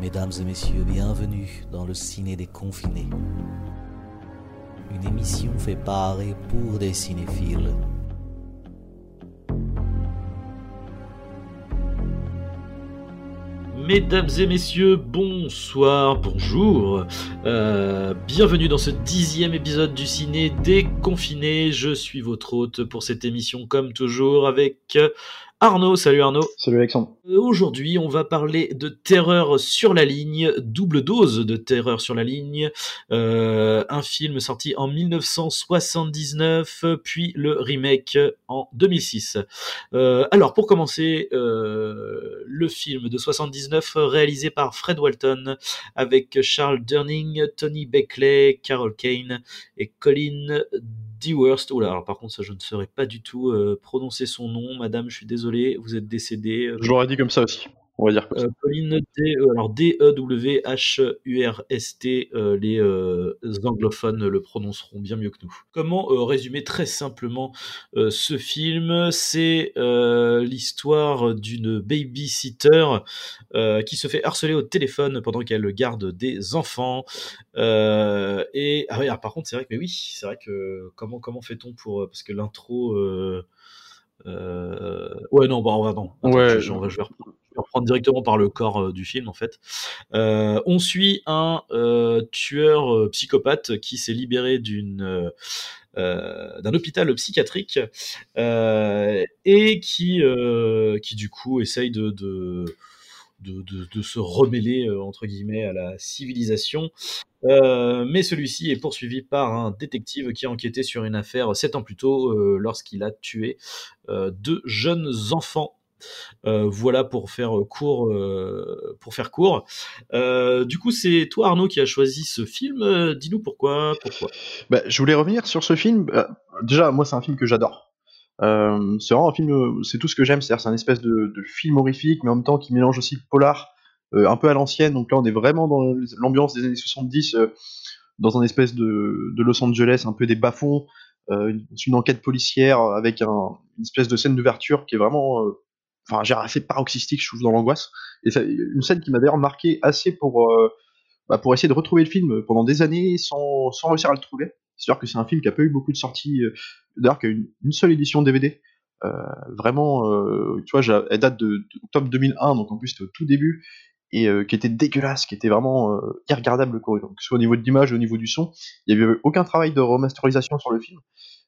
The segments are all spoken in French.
Mesdames et messieurs, bienvenue dans le ciné des confinés. Une émission fait par et pour des cinéphiles. Mesdames et messieurs, bonsoir, bonjour. Euh, bienvenue dans ce dixième épisode du ciné déconfiné. Je suis votre hôte pour cette émission comme toujours avec Arnaud. Salut Arnaud. Salut Alexandre. Euh, Aujourd'hui, on va parler de Terreur sur la ligne, double dose de Terreur sur la ligne, euh, un film sorti en 1979, puis le remake en 2006. Euh, alors, pour commencer, euh, le film de 79 réalisé par Fred Walton avec Charles Durning, Tony Beckley, Carol Kane et Colin Dewhurst. Oula, alors par contre, ça, je ne saurais pas du tout euh, prononcer son nom, madame, je suis désolé, vous êtes décédée. Je l'aurais dit comme ça aussi. On va dire. Euh, Pauline D, euh, alors D-E-W-H-U-R-S-T, euh, les anglophones le prononceront bien mieux que nous. Comment résumer très simplement ce film? C'est l'histoire d'une babysitter qui se fait harceler au téléphone pendant qu'elle garde des enfants. Et ah par contre, c'est vrai que mais oui, c'est vrai que comment comment fait-on pour parce que l'intro ouais non bah on va non Attends, Ouais. je, vais reprendre, je vais reprendre directement par le corps euh, du film en fait. Euh, on suit un euh, tueur euh, psychopathe qui s'est libéré d'une euh, euh, d'un hôpital psychiatrique euh, et qui euh, qui du coup essaye de, de de, se remêler euh, entre guillemets à la civilisation. Euh, mais celui-ci est poursuivi par un détective qui a enquêté sur une affaire sept ans plus tôt euh, lorsqu'il a tué deux jeunes enfants. Voilà pour faire court. pour faire court. Du coup, c'est toi Arnaud qui a choisi ce film. Dis-nous pourquoi. Pourquoi? Bah, je voulais revenir sur ce film. Déjà, moi, c'est un film que j'adore. Euh, c'est vraiment un film, euh, c'est tout ce que j'aime. C'est-à-dire, c'est un espèce de, film horrifique, mais en même temps qui mélange aussi le polar, euh, un peu à l'ancienne. Donc là, on est vraiment dans l'ambiance des années 70, euh, dans un espèce de, Los Angeles, un peu des bas-fonds. Une, enquête policière avec un, une espèce de scène d'ouverture qui est vraiment, enfin, j'ai assez paroxystique, je trouve, dans l'angoisse. Et ça, une scène qui m'a d'ailleurs marqué assez pour, bah, pour essayer de retrouver le film pendant des années sans, sans réussir à le trouver. C'est-à-dire que c'est un film qui a pas eu beaucoup de sorties, euh, d'ailleurs qui a une, une seule édition DVD. Euh, vraiment, euh, tu vois, elle date de, de octobre 2001, donc en plus c'était au tout début, et qui était dégueulasse, qui était vraiment irregardable, quoi. Donc, soit au niveau de l'image, au niveau du son, il y avait aucun travail de remasterisation sur le film.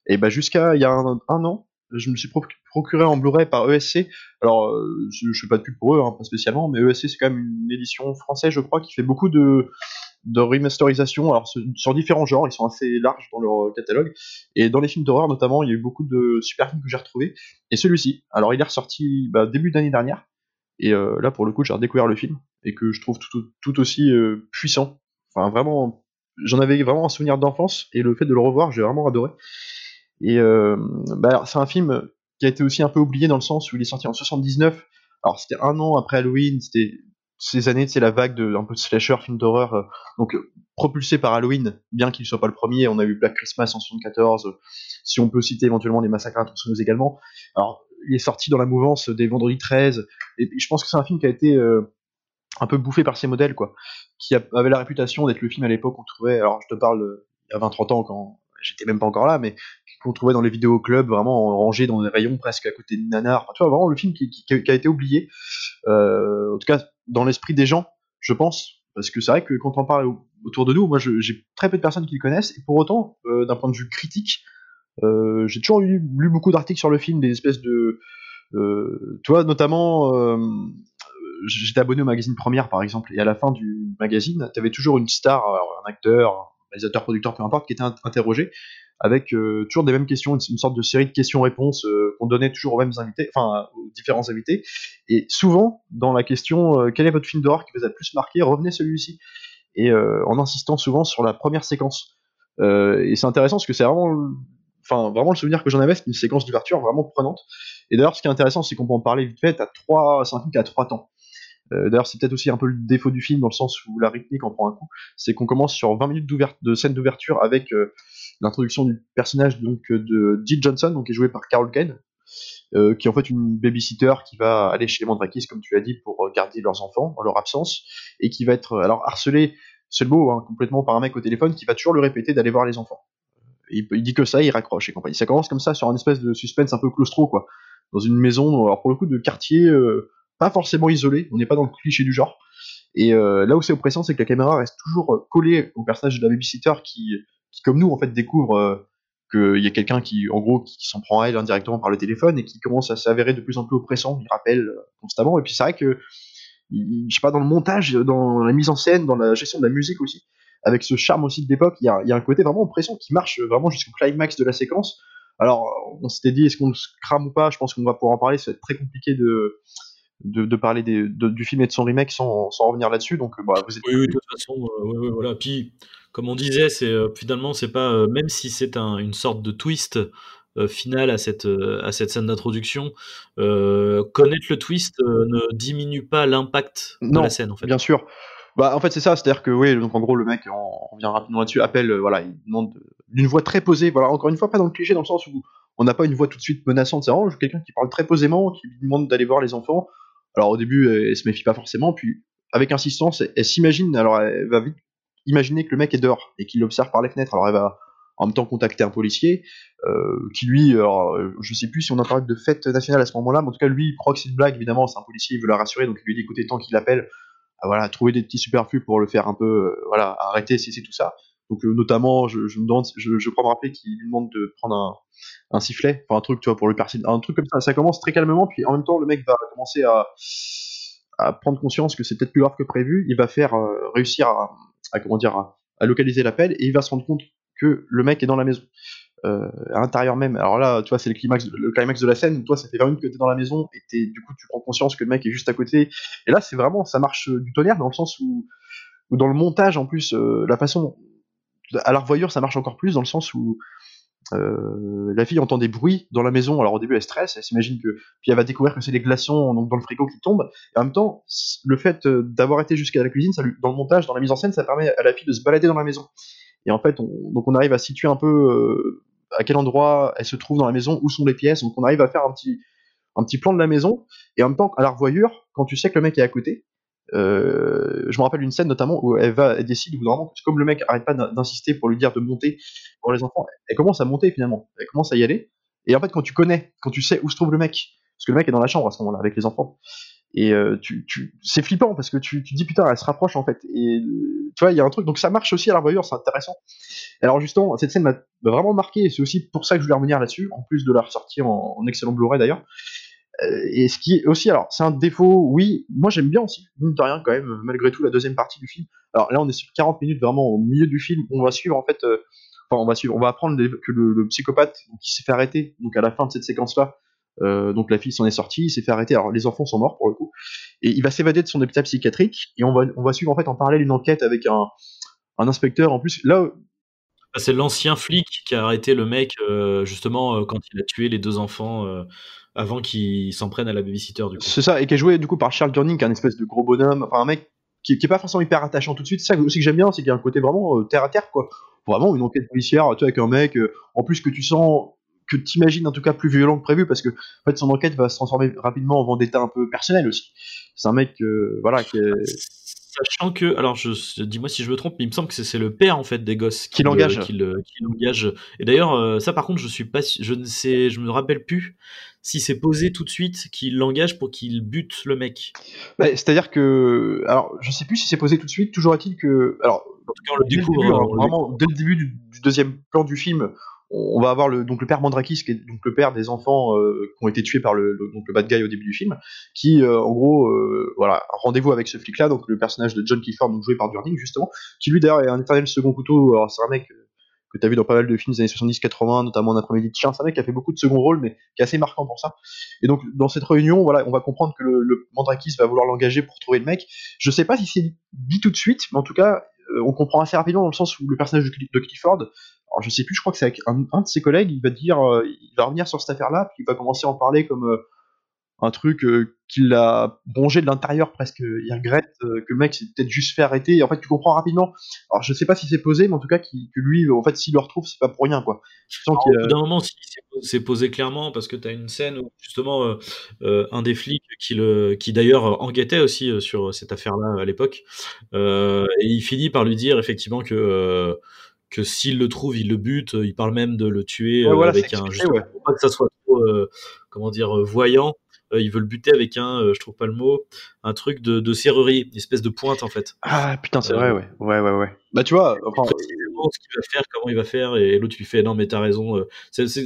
Et bah jusqu'à il y a un, an, je me suis proc- procuré en Blu-ray par ESC. Alors, je, je fais pas de pub pour eux, hein, pas spécialement, mais ESC c'est quand même une édition française, je crois, qui fait beaucoup de de remasterisation, alors sur- différents genres, ils sont assez larges dans leur catalogue, et dans les films d'horreur notamment, il y a eu beaucoup de super films que j'ai retrouvés, et celui-ci, alors il est ressorti bah, début d'année dernière, et euh, là pour le coup j'ai redécouvert le film, et que je trouve tout, aussi euh, puissant, enfin vraiment, j'en avais vraiment un souvenir d'enfance, et le fait de le revoir, j'ai vraiment adoré, et euh, bah, c'est un film qui a été aussi un peu oublié dans le sens où il est sorti en 79, alors c'était un an après Halloween, c'était ces années, c'est la vague de un peu slasher, film d'horreur, euh, donc euh, propulsé par Halloween, bien qu'il soit pas le premier, on a eu Black Christmas en 74, euh, si on peut citer éventuellement les massacres à tronçonneuse également. Alors, il est sorti dans la mouvance des Vendredi 13, et je pense que c'est un film qui a été euh, un peu bouffé par ses modèles, quoi, qui avait la réputation d'être le film à l'époque qu'on trouvait, alors je te parle il y a 20-30 ans quand j'étais même pas encore là, mais qu'on trouvait dans les vidéoclubs, vraiment rangé dans des rayons presque à côté de Nanar, enfin, tu vois, vraiment le film qui, a été oublié, en tout cas dans l'esprit des gens, je pense, parce que c'est vrai que quand on parle au- autour de nous, moi j'ai très peu de personnes qui le connaissent, et pour autant, euh, d'un point de vue critique, euh, j'ai toujours lu, beaucoup d'articles sur le film, des espèces de, euh, tu vois, notamment, euh, j'étais abonné au magazine Première par exemple, et à la fin du magazine, tu avais toujours une star, un acteur, un réalisateur, producteur, peu importe, qui était in- interrogé avec euh, toujours des mêmes questions, une, sorte de série de questions-réponses euh, qu'on donnait toujours aux mêmes invités, enfin aux différents invités. Et souvent, dans la question euh, quel est votre film d'horreur qui vous a le plus marqué, revenez celui-ci. Et en insistant souvent sur la première séquence. Et c'est intéressant parce que c'est vraiment, enfin vraiment le souvenir que j'en avais, c'est une séquence d'ouverture vraiment prenante. Et d'ailleurs, ce qui est intéressant, c'est qu'on peut en parler vite fait. T'as trois, c'est un film trois temps. D'ailleurs, c'est peut-être aussi un peu le défaut du film dans le sens où la rythmique en prend un coup. C'est qu'on commence sur 20 minutes de scène d'ouverture avec l'introduction du personnage donc euh, de Jill Johnson, donc qui est joué par Carol Kane, euh, qui est en fait une babysitter qui va aller chez les Mandrakis, comme tu l'as dit, pour garder leurs enfants en leur absence, et qui va être alors harcelé, c'est le mot, hein, complètement par un mec au téléphone qui va toujours lui répéter d'aller voir les enfants. Il, il, dit que ça, il raccroche et compagnie. Ça commence comme ça sur un espèce de suspense un peu claustro, quoi, dans une maison, alors pour le coup de quartier euh, pas forcément isolé, on n'est pas dans le cliché du genre. Et euh, là où c'est oppressant, c'est que la caméra reste toujours collée au personnage de la babysitter qui, qui comme nous en fait découvre qu'il y a quelqu'un qui, en gros, qui, s'en prend à elle indirectement par le téléphone et qui commence à s'avérer de plus en plus oppressant. Il rappelle euh, constamment. Et puis c'est vrai que, je sais pas, dans le montage, dans la mise en scène, dans la gestion de la musique aussi, avec ce charme aussi de l'époque, il y a, un côté vraiment oppressant qui marche vraiment jusqu'au climax de la séquence. Alors, on s'était dit, est-ce qu'on se crame ou pas? Je pense qu'on va pouvoir en parler. Ça va être très compliqué de, de, parler du film et de son remake sans, revenir là-dessus. Donc, bah, vous êtes... Oui, oui, de toute façon, euh, voilà. Puis, comme on disait, c'est euh, finalement, c'est pas euh, même si c'est une sorte de twist euh, final à cette à cette scène d'introduction, connaître le twist ne diminue pas l'impact de la scène en fait. Bien sûr. Bah, en fait, c'est ça, c'est-à-dire que, oui, donc en gros, le mec, on, revient rapidement là-dessus, appelle, voilà, il demande d'une voix très posée, voilà, encore une fois, pas dans le cliché, dans le sens où on n'a pas une voix tout de suite menaçante, c'est vraiment quelqu'un qui parle très posément, qui lui demande d'aller voir les enfants. Alors, au début, elle, elle se méfie pas forcément, puis, avec insistance, elle s'imagine, alors elle va vite imaginez que le mec est dehors et qu'il l'observe par les fenêtres. Alors elle va en même temps contacter un policier euh, qui lui, alors, je sais plus si on a parlé de fête nationale à ce moment-là, mais en tout cas lui il croit une blague évidemment, c'est un policier, il veut la rassurer, donc il lui dit tant qu'il appelle, euh, voilà, trouver des petits superflus pour le faire un peu, euh, voilà, arrêter, c'est tout ça. Donc notamment, je, me demande, je, crois me rappeler qu'il lui demande de prendre un, sifflet, enfin un truc, tu vois, pour le percer, un truc comme ça. Ça commence très calmement, puis en même temps le mec va commencer à, à prendre conscience que c'est peut-être plus grave que prévu. Il va faire réussir à, à comment dire à, localiser l'appel et il va se rendre compte que le mec est dans la maison. Euh, à l'intérieur même. Alors là, tu vois, c'est le climax, le climax de la scène. Toi, ça fait 20 minutes que t'es dans la maison et du coup, tu prends conscience que le mec est juste à côté. Et là, c'est vraiment, ça marche du tonnerre dans le sens où, dans le montage, en plus, euh, la façon, à la revoyure, ça marche encore plus dans le sens où euh, la fille entend des bruits dans la maison. Alors au début, elle stresse, elle s'imagine que puis elle va découvrir que c'est les glaçons donc dans le frigo qui tombent. Et en même temps, le fait euh, d'avoir été jusqu'à la cuisine, dans le montage, dans la mise en scène, ça permet à la fille de se balader dans la maison. Et en fait, on, donc on arrive à situer un peu euh, à quel endroit elle se trouve dans la maison, où sont les pièces. Donc on arrive à faire un petit un petit plan de la maison. Et en même temps, à la revoyure, quand tu sais que le mec est à côté, je me rappelle une scène notamment où elle va, elle décide, vraiment, comme le mec arrête pas d'insister pour lui dire de monter pour les enfants, elle commence à monter finalement, elle commence à y aller. Et en fait, quand tu connais, quand tu sais où se trouve le mec, parce que le mec est dans la chambre à ce moment-là avec les enfants, et euh, tu, c'est flippant parce que tu, tu dis putain, elle se rapproche en fait. Et tu vois, il y a un truc, donc ça marche aussi à voyure, c'est intéressant. Alors justement, cette scène m'a vraiment marqué, et c'est aussi pour ça que je voulais revenir là-dessus, en plus de la ressortir en, en excellent Blu-ray d'ailleurs. Euh, et ce qui est aussi, alors c'est un défaut, oui, moi j'aime bien aussi, mine de rien quand même, malgré tout la deuxième partie du film. Alors là on est sur 40 minutes vraiment au milieu du film, on va suivre en fait, euh, enfin on va suivre, on va apprendre que le, psychopathe qui s'est fait arrêter, donc à la fin de cette séquence-là, euh, donc la fille s'en est sortie, il s'est fait arrêter, alors les enfants sont morts pour le coup, et il va s'évader de son hôpital psychiatrique, et on va, on va suivre en fait en parallèle une enquête avec un, un inspecteur, en plus là c'est l'ancien flic qui a arrêté le mec justement quand il a tué les deux enfants avant qu'il s'en prenne à la babysitter. C'est ça, et qui est joué du coup par Charles Durning, qui est un espèce de gros bonhomme, enfin un mec qui, qui est pas forcément hyper attachant tout de suite. C'est ça aussi que j'aime bien, c'est qu'il y a un côté vraiment euh, terre à terre, quoi. Vraiment une enquête policière, tu vois, avec un mec, euh, en plus que tu sens, que tu imagines en tout cas plus violent que prévu, parce que en fait son enquête va se transformer rapidement en vendetta un peu personnel aussi. C'est un mec, euh, voilà, qui est Sachant que, alors, je, dis-moi si je me trompe, mais il me semble que c'est le père en fait des gosses qui, l'engage. Qui, l'engage. Et d'ailleurs, euh, ça par contre, je suis pas, je ne sais, je me rappelle plus si c'est posé tout de suite qu'il l'engage pour qu'il bute le mec. Bah, c'est-à-dire que, alors, je sais plus si c'est posé tout de suite. Toujours est-il que, alors, en tout cas, on le découvre. Début, hein, vraiment, dès le début du, deuxième plan du film, on va avoir le, donc le père Mandrakis, qui est donc le père des enfants euh, qui ont été tués par le, donc le bad guy au début du film, qui euh, en gros, euh, voilà, rendez-vous avec ce flic-là, donc le personnage de John Clifford, donc joué par Durning justement, qui lui d'ailleurs est un éternel second couteau. Alors c'est un mec que tu as vu dans pas mal de films des années 70-80, notamment en après-midi de chien. C'est un mec qui a fait beaucoup de second rôle, mais qui est assez marquant pour ça. Et donc dans cette réunion, voilà, on va comprendre que le, le Mandrakis va vouloir l'engager pour trouver le mec. Je sais pas si c'est dit tout de suite, mais en tout cas, on comprend assez rapidement dans le sens où le personnage de Clifford alors je sais plus, je crois que c'est avec un, de ses collègues, il va dire, euh, il va revenir sur cette affaire-là, puis il va commencer à en parler comme, euh, un truc euh, qui l'a rongé de l'intérieur presque. Il regrette euh, que le mec s'est peut-être juste fait arrêter. Et en fait, tu comprends rapidement. Alors, je sais pas si c'est posé, mais en tout cas, qui- que lui, en fait, s'il le retrouve, c'est pas pour rien, quoi. Tu sens Au qu'il y a- bout d'un moment, si, c'est- posé clairement parce que tu as une scène où justement euh, euh, un des flics qui, le, qui d'ailleurs enquêtait aussi sur cette affaire-là à l'époque, et il finit par lui dire effectivement que que s'il le trouve, il le bute. Il parle même de le tuer Ouais, voilà, avec un expliqué, ouais. pour pas que ça soit trop euh, comment dire voyant. Euh, il veut le buter avec un, euh, je trouve pas le mot, un truc de, de serrurerie, une espèce de pointe en fait. Ah, putain, c'est Euh, vrai, ouais. Ouais, ouais, ouais. Bah, tu vois, enfin, précisément ce qu'il va faire, comment il va faire, et l'autre lui fait non mais t'as raison.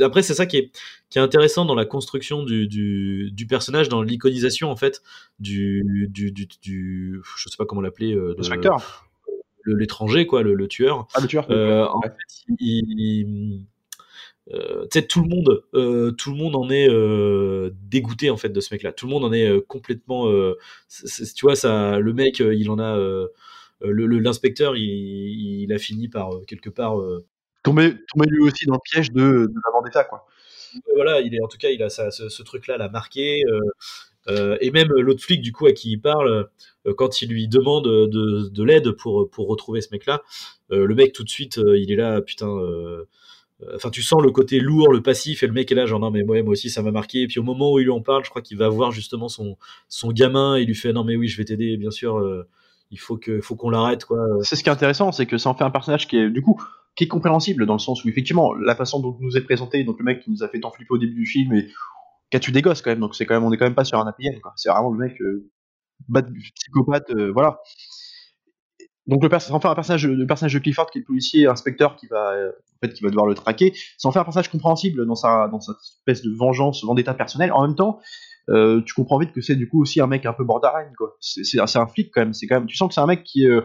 après c'est ça qui est, qui est intéressant dans la construction du, du, du personnage, dans l'iconisation en fait du, du, du, du- je sais pas comment l'appeler, euh, de- l'étranger quoi, le, le tueur. Ah, le tueur. Euh, en fait, il, il- euh, tout le monde, euh, tout le monde en est euh, dégoûté en fait de ce mec-là. Tout le monde en est complètement. tu vois, ça, le mec, il en a. euh, le- le- L'inspecteur, il, il a fini par quelque part. Tomber, tomber lui aussi dans le piège de, de la vendetta, quoi. voilà, il est en tout cas, il a ça, ce, ce truc-là, l'a marqué. euh, et même l'autre flic, du coup, à qui il parle, euh, quand il lui demande de, de l'aide pour, pour retrouver ce mec-là, euh, le mec tout de suite, il est là, putain. Euh, Enfin, tu sens le côté lourd, le passif, et le mec est là, genre non, mais moi, moi aussi, ça m'a marqué. Et puis au moment où il lui en parle, je crois qu'il va voir justement son, son gamin, et il lui fait non, mais oui, je vais t'aider, bien sûr. euh, il faut que, faut qu'on l'arrête, quoi. C'est ce qui est intéressant, c'est que ça en fait un personnage qui est, du coup, qui est compréhensible dans le sens où, effectivement, la façon dont il nous est présenté, donc le mec qui nous a fait tant flipper au début du film et qui a tué des gosses quand même, donc c'est quand même, on est quand même pas sur un APN. C'est vraiment le mec, euh, psychopathe, voilà. Donc le fait un personnage, le personnage de Clifford qui est le policier, inspecteur qui va, euh, en fait, qui va devoir le traquer. En fait un personnage compréhensible dans sa, dans sa espèce de vengeance, vendetta personnelle. En même temps, euh, tu comprends vite que c'est du coup aussi un mec un peu borderline, quoi. C'est un flic quand même. C'est quand même, tu sens que c'est un mec qui, euh,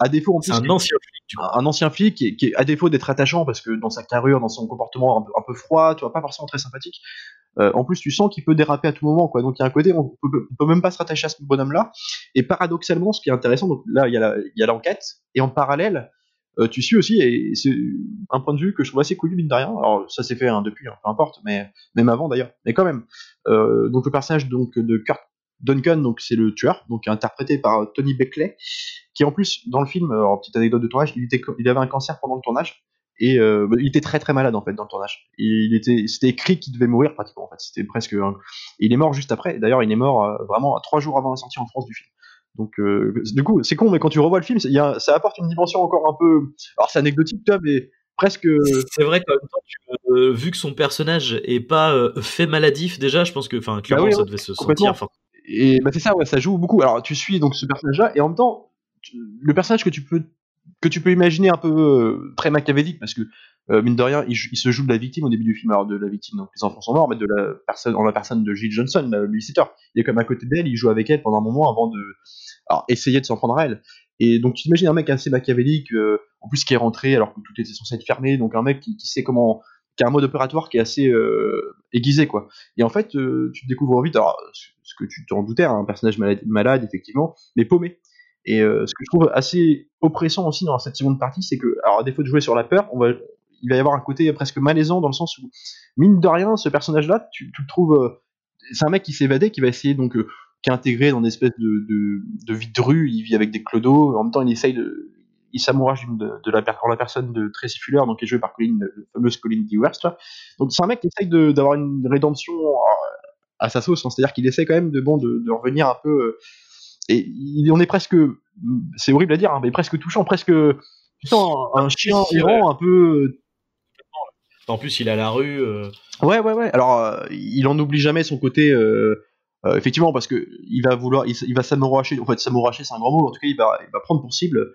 à défaut en plus, un ancien flic, du coup. un ancien flic qui, qui à défaut d'être attachant parce que dans sa carrure, dans son comportement un peu, un peu froid, tu vois, pas forcément très sympathique. euh, en plus, tu sens qu'il peut déraper à tout moment, quoi. Donc il y a un côté, on peut, on peut même pas se rattacher à ce bonhomme-là. Et paradoxalement, ce qui est intéressant, donc là, il y a l'enquête, et en parallèle, euh, tu suis aussi, et c'est un point de vue que je trouve assez cool, mine de rien. Alors ça s'est fait hein, depuis, hein, peu importe, mais même avant d'ailleurs. Mais quand même. Euh, donc le personnage donc de Kurt Duncan, donc c'est le tueur, donc interprété par Tony Beckley, qui en plus dans le film, alors petite anecdote de tournage, il, avait un cancer pendant le tournage et euh, il était très très malade en fait dans le tournage. Il était, c'était écrit qu'il devait mourir pratiquement en fait. C'était presque. il est mort juste après. D'ailleurs, il est mort euh, vraiment trois jours avant la sortie en France du film. Donc euh, du coup, c'est con, mais quand tu revois le film, y a- ça apporte une dimension encore un peu. Alors c'est anecdotique, mais presque. C'est vrai tu- euh, vu que son personnage est pas euh, fait maladif déjà, je pense que, enfin, clairement, oui, ça devait se sentir. fort. Et bah c'est ça, ouais, ça joue beaucoup. Alors tu suis donc ce personnage-là, et en même temps, tu- le personnage que tu peux que tu peux imaginer un peu euh, très machiavélique, parce que mine de rien, il, il se joue de la victime au début du film, alors de la victime, donc les enfants sont morts, mais de la personne, en la personne de Jill Johnson, la babysitter. Il est comme à côté d'elle, il joue avec elle pendant un moment avant de, alors essayer de s'en prendre à elle. Et donc tu t'imagines un mec assez machiavélique, euh, en plus qui est rentré alors que tout était censé être fermé, donc un mec qui, qui sait comment, qui a un mode opératoire qui est assez euh, aiguisé quoi. Et en fait, euh, tu te découvres vite, ce que tu t'en doutais, hein, un personnage malade, malade, effectivement, mais paumé. Et euh, ce que je trouve assez oppressant aussi dans cette seconde partie, c'est que, alors à défaut de jouer sur la peur, on va, il va y avoir un côté presque malaisant dans le sens où, mine de rien, ce personnage-là, tu, le trouves, c'est un mec qui s'est évadé, qui va essayer donc, qui est intégré dans une espèce de, de, de vie de rue, il vit avec des clodos, en même temps il essaye de, il s'amourage de, de la, en la personne de Tracy Fuller, donc qui est jouée par Colin, la fameuse Colin Dewhurst. Donc c'est un mec qui essaye d'avoir une rédemption euh, à sa sauce, hein. c'est-à-dire qu'il essaie quand même de bon de, de revenir un peu. euh, et il on est presque, c'est horrible à dire, hein, mais presque touchant, presque. Sens un, chien errant un peu. En plus, il à la rue. euh, Ouais, ouais, ouais. Alors, euh, il en oublie jamais son côté. euh, euh, effectivement, parce que il va vouloir, il va s'amouracher. En fait, s'amouracher, c'est un grand mot. En tout cas, il va, il va prendre pour cible.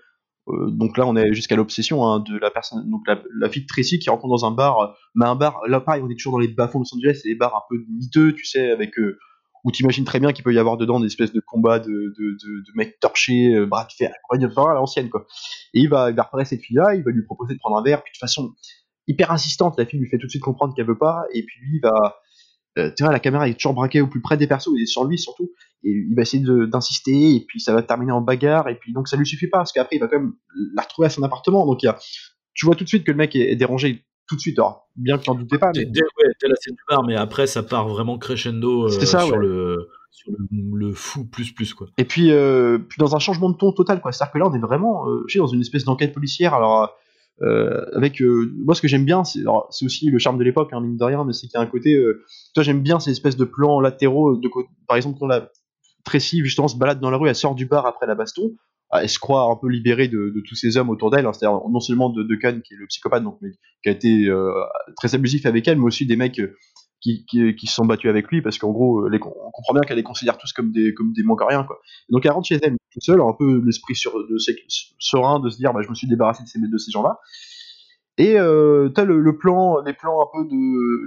Euh, donc là, on est jusqu'à l'obsession hein, de la personne, donc la, la fille de Tracy qui rencontre dans un bar, euh, mais un bar. Là, pareil, on est toujours dans les bas-fonds de Los Angeles, c'est des bars un peu miteux, tu sais, avec euh, où t'imagines très bien qu'il peut y avoir dedans des espèces de combats de, de, de, de mecs torchés, euh, bras de fer, enfin, à l'ancienne quoi. Et il va, il va repérer cette fille-là, il va lui proposer de prendre un verre, puis de façon hyper insistante, la fille lui fait tout de suite comprendre qu'elle veut pas, et puis lui il va, euh, tu vois, la caméra est toujours braquée au plus près des persos, et sur lui surtout, et il va essayer d'insister, et puis ça va terminer en bagarre, et puis donc ça lui suffit pas, parce qu'après il va quand même la retrouver à son appartement, donc il y a, tu vois tout de suite que le mec est, est dérangé tout de suite. Alors, bien que n'en doutez pas. Mais... Dès, la scène du bar, mais après, ça part vraiment crescendo euh, ça, sur, le, sur le, fou plus plus quoi. Et puis, euh, puis dans un changement de ton total quoi. C'est-à-dire que là, on est vraiment, euh, dans une espèce d'enquête policière. Alors euh, avec moi, ce que j'aime bien, c'est aussi le charme de l'époque, hein, mine de rien, mais c'est qu'il y a un côté. toi, j'aime bien ces espèces de plans latéraux. De, par exemple, quand la Tracy justement se balade dans la rue, elle sort du bar après la baston elle se croit un peu libérée de, tous ces hommes autour d'elle, hein, c'est-à-dire non seulement de, de qui est le psychopathe, donc, mais, qui a été euh, très abusif avec elle, mais aussi des mecs euh, qui, se sont battus avec lui, parce qu'en gros, on comprend bien qu'elle les considère tous comme des, comme des rien quoi. donc elle rentre chez elle toute seule, un peu l'esprit serein de se dire, bah, je me suis débarrassé de ces, gens-là. Et euh, t'as le, plan, les plans un peu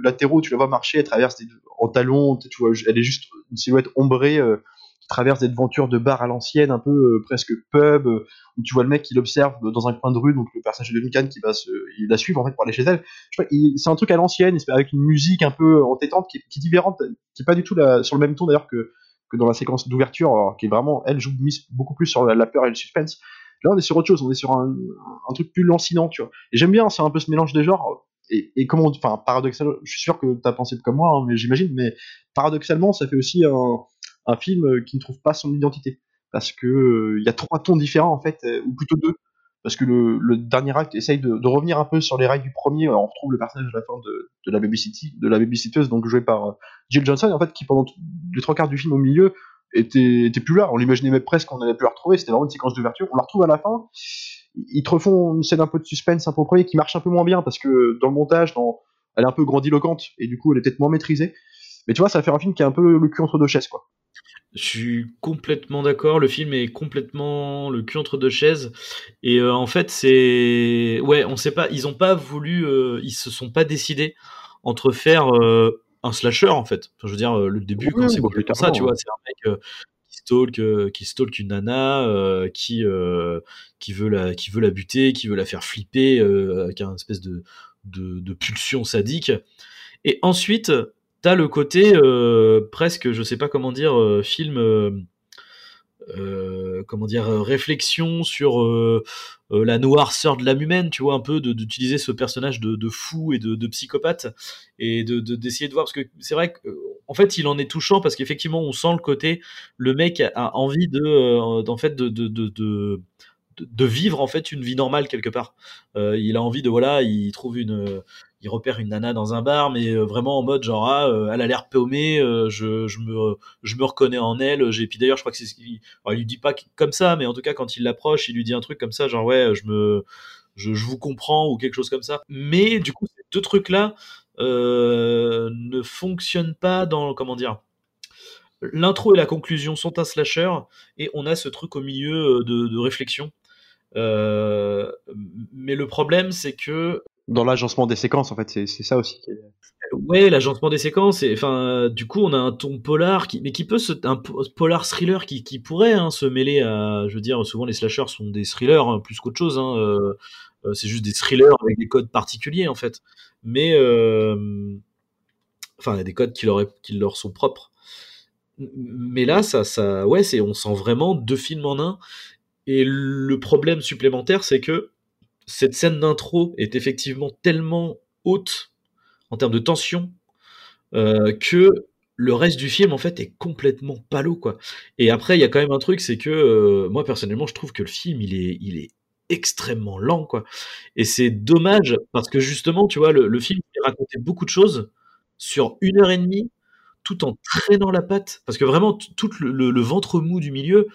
latéraux, tu la vois marcher, elle traverse des, en talons, tu vois, elle est juste une silhouette ombrée. Euh, qui traverse des aventures de bar à l'ancienne, un peu euh, presque pub, euh, où tu vois le mec qui l'observe dans un coin de rue, donc le personnage de Duncan qui va se, il la suivre en fait pour aller chez elle. C'est un truc à l'ancienne, avec une musique un peu entêtante qui, est différente, qui est pas du tout sur le même ton d'ailleurs que, dans la séquence d'ouverture, qui est vraiment, elle joue mise beaucoup plus sur la, peur et le suspense. Là, on est sur autre chose, on est sur un, truc plus lancinant, tu vois. Et j'aime bien, c'est un peu ce mélange des genres. Et, et comment, enfin, paradoxalement, je suis sûr que t'as pensé comme moi, hein, mais j'imagine, mais paradoxalement, ça fait aussi un, un film euh, qui ne trouve pas son identité parce que euh, il y a trois tons différents en fait, euh, ou plutôt deux, parce que le, le dernier acte essaye de, de, revenir un peu sur les rails du premier. on retrouve le personnage à la fin de, de la babysitteuse, de la babysitteuse, donc joué par Jill Johnson, en fait, qui pendant les trois quarts du film au milieu était, était plus là. On l'imaginait même presque qu'on allait plus la retrouver. C'était vraiment une séquence d'ouverture. On la retrouve à la fin. Ils te refont une scène un peu de suspense un peu premier qui marche un peu moins bien parce que dans le montage, dans, elle est un peu grandiloquente et du coup elle est peut-être moins maîtrisée. Mais tu vois, ça fait un film qui est un peu le cul entre deux chaises, quoi. Je suis complètement d'accord. Le film est complètement le cul entre deux chaises. Et euh, en fait, c'est ouais, on sait pas. Ils ont pas voulu. Euh, ils se sont pas décidés entre faire euh, un slasher en fait. je veux dire, le début quand c'est complètement ça, tu vois, c'est un mec qui stalk, qui stalk une nana, qui qui veut la qui veut la buter, qui veut la faire flipper, avec un espèce de, de de pulsion sadique. Et ensuite, t'as le côté euh, presque, je sais pas comment dire, euh, film, euh, comment dire, réflexion sur la noirceur de l'âme humaine, tu vois, un peu d'utiliser ce personnage de, fou et de, psychopathe et de d'essayer de, voir parce que c'est vrai qu'en fait il en est touchant parce qu'effectivement on sent le côté le mec a envie de en fait vivre en fait une vie normale quelque part. il a envie de voilà, il trouve une, il repère une nana dans un bar, mais euh, vraiment en mode genre ah, euh, elle a l'air paumée, euh, je, je, me je me reconnais en elle. J'ai puis d'ailleurs je crois que c'est ce qu'il il lui dit pas comme ça, mais en tout cas quand il l'approche, il lui dit un truc comme ça genre ouais je me je, je vous comprends ou quelque chose comme ça. Mais du coup ces deux trucs là ne fonctionnent pas dans comment dire l'intro et la conclusion sont un slasher et on a ce truc au milieu de, réflexion. Mais le problème, c'est que dans l'agencement des séquences, en fait, c'est ça aussi. Qui Ouais, l'agencement des séquences. Enfin, du coup, on a un ton polar, mais qui peut se, un polar thriller qui, qui pourrait hein, se mêler à, je veux dire, souvent les slashers sont des thrillers hein, plus qu'autre chose. Hein, euh, euh, c'est juste des thrillers avec des codes particuliers en fait. Mais, euh, enfin, il y a des codes qui leur, qui leur sont propres. Mais là, ça, ça, ouais, c'est, on sent vraiment deux films en un. Et le problème supplémentaire, c'est que cette scène d'intro est effectivement tellement haute en termes de tension euh, que le reste du film en fait est complètement palo quoi. Et après il y a quand même un truc c'est que euh, moi personnellement je trouve que le film il est extrêmement lent quoi. Et c'est dommage parce que justement tu vois le, film racontait beaucoup de choses sur une heure et demie tout en traînant la patte parce que vraiment tout le ventre mou du milieu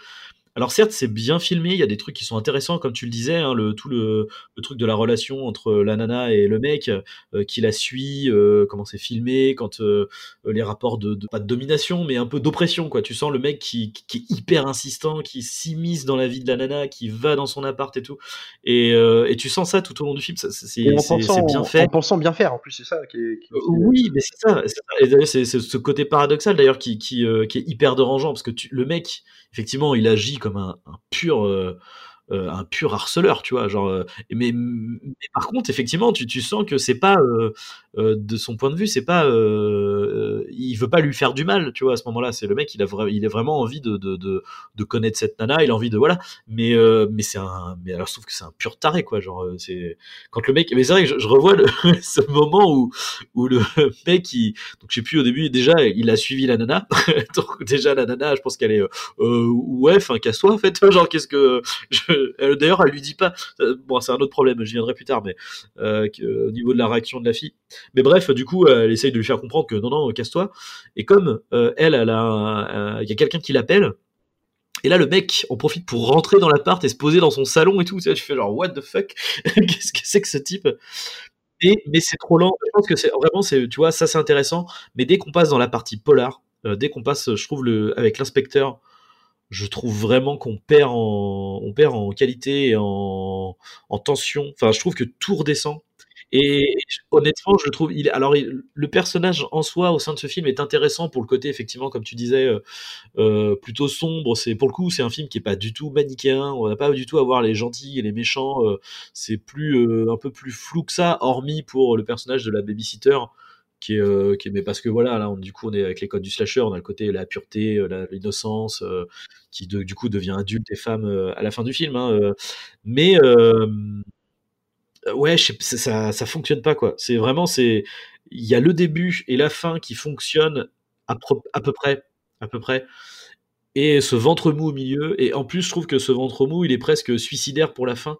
alors certes, c'est bien filmé, il y a des trucs qui sont intéressants, comme tu le disais, hein, le, tout le, truc de la relation entre la nana et le mec euh, qui la suit, euh, comment c'est filmé, quand euh, les rapports de, pas de domination, mais un peu d'oppression, quoi. Tu sens le mec qui, qui, est hyper insistant, qui s'immisce dans la vie de la nana, qui va dans son appart et tout, et, et tu sens ça tout au long du film. C'est bien fait. En pensant bien faire, en plus, c'est ça. Qui oui, mais c'est ça. C'est ce côté paradoxal d'ailleurs qui, qui, qui, est hyper dérangeant parce que tu, le mec, effectivement, il agit comme un, pur, euh, euh, un pur harceleur, tu vois. Genre, euh, mais, mais, par contre, effectivement, tu, tu sens que c'est pas, euh, de son point de vue, c'est pas, il veut pas lui faire du mal, tu vois. À ce moment-là, c'est le mec, il a, il a vraiment envie de, de, de, de, connaître cette nana, il a envie de voilà. Mais, mais c'est un, mais alors je trouve que c'est un pur taré, quoi. Genre, c'est quand le mec, mais c'est vrai que je, revois le, ce moment où, où le mec, il, donc je sais plus au début, déjà, il a suivi la nana. donc déjà la nana, je pense qu'elle est, ouais, enfin casse-toi en fait. Genre, qu'est-ce que je, D'ailleurs, elle lui dit pas. Euh, bon, c'est un autre problème, je viendrai plus tard, mais euh, au niveau de la réaction de la fille. Mais bref, du coup, elle essaye de lui faire comprendre que non, non, casse-toi. Et comme euh, elle, elle a, il y a quelqu'un qui l'appelle. Et là, le mec en profite pour rentrer dans l'appart et se poser dans son salon et tout. Tu, fais genre, what the fuck? Qu'est-ce que c'est que ce type? Et, mais c'est trop lent. Je pense que c'est vraiment, tu vois, ça c'est intéressant. Mais dès qu'on passe dans la partie polar, dès qu'on passe, je trouve, le, avec l'inspecteur, je trouve vraiment qu'on perd en, qualité et en, en tension. Enfin, je trouve que tout redescend. Et honnêtement, je trouve, alors le personnage en soi au sein de ce film est intéressant pour le côté effectivement, comme tu disais, euh, euh plutôt sombre. C'est pour le coup, c'est un film qui est pas du tout manichéen. On n'a pas du tout à voir les gentils et les méchants. Euh, c'est plus un peu plus flou que ça, hormis pour le personnage de la babysitter qui euh, mais parce que voilà, là, on, du coup, on est avec les codes du slasher, on a le côté la pureté, euh, l'innocence, euh, qui du coup devient adulte et femme à la fin du film. Hein, mais ouais, ça, ça fonctionne pas quoi. C'est vraiment, c'est, il y a le début et la fin qui fonctionnent à peu près, à peu près et ce ventre mou au milieu. Et en plus, je trouve que ce ventre mou, il est presque suicidaire pour la fin.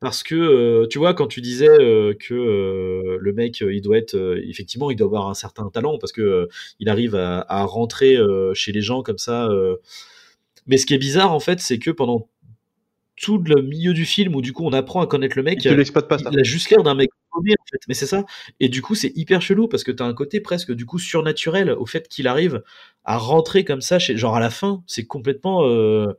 Parce que, euh, tu vois, quand tu disais euh, que euh, le mec, il doit être, effectivement, il doit avoir un certain talent parce que il arrive à, à rentrer chez les gens comme ça. Mais ce qui est bizarre, en fait, c'est que pendant tout le milieu du film où du coup on apprend à connaître le mec, il, pas, il a juste l'air d'un mec en fait. Mais c'est ça. Et du coup, c'est hyper chelou parce que t'as un côté presque du coup surnaturel au fait qu'il arrive à rentrer comme ça, chez, genre à la fin, c'est complètement. Euh,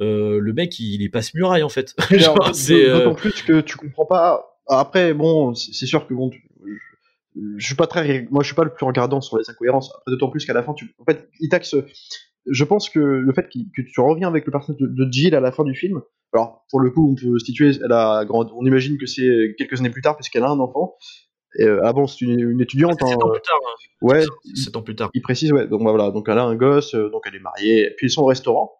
euh, le mec, il, est passe muraille en fait. c'est euh, D'autant plus que tu comprends pas. Après, bon, c'est sûr que bon, je, suis pas très, moi, je suis pas le plus regardant sur les incohérences. D'autant plus qu'à la fin, tu, en fait, il taxe. Je pense que le fait que tu reviens avec le personnage de, Jill à la fin du film, alors pour le coup, on peut situer, elle a on imagine que c'est quelques années plus tard puisqu'elle a un enfant. Et, euh, ah bon, c'est une, étudiante. C'est ans plus tard. Hein. Ouais. Ans plus tard. Il précise, ouais. Donc bah, voilà, donc elle a un gosse, euh, donc elle est mariée, puis ils sont au restaurant.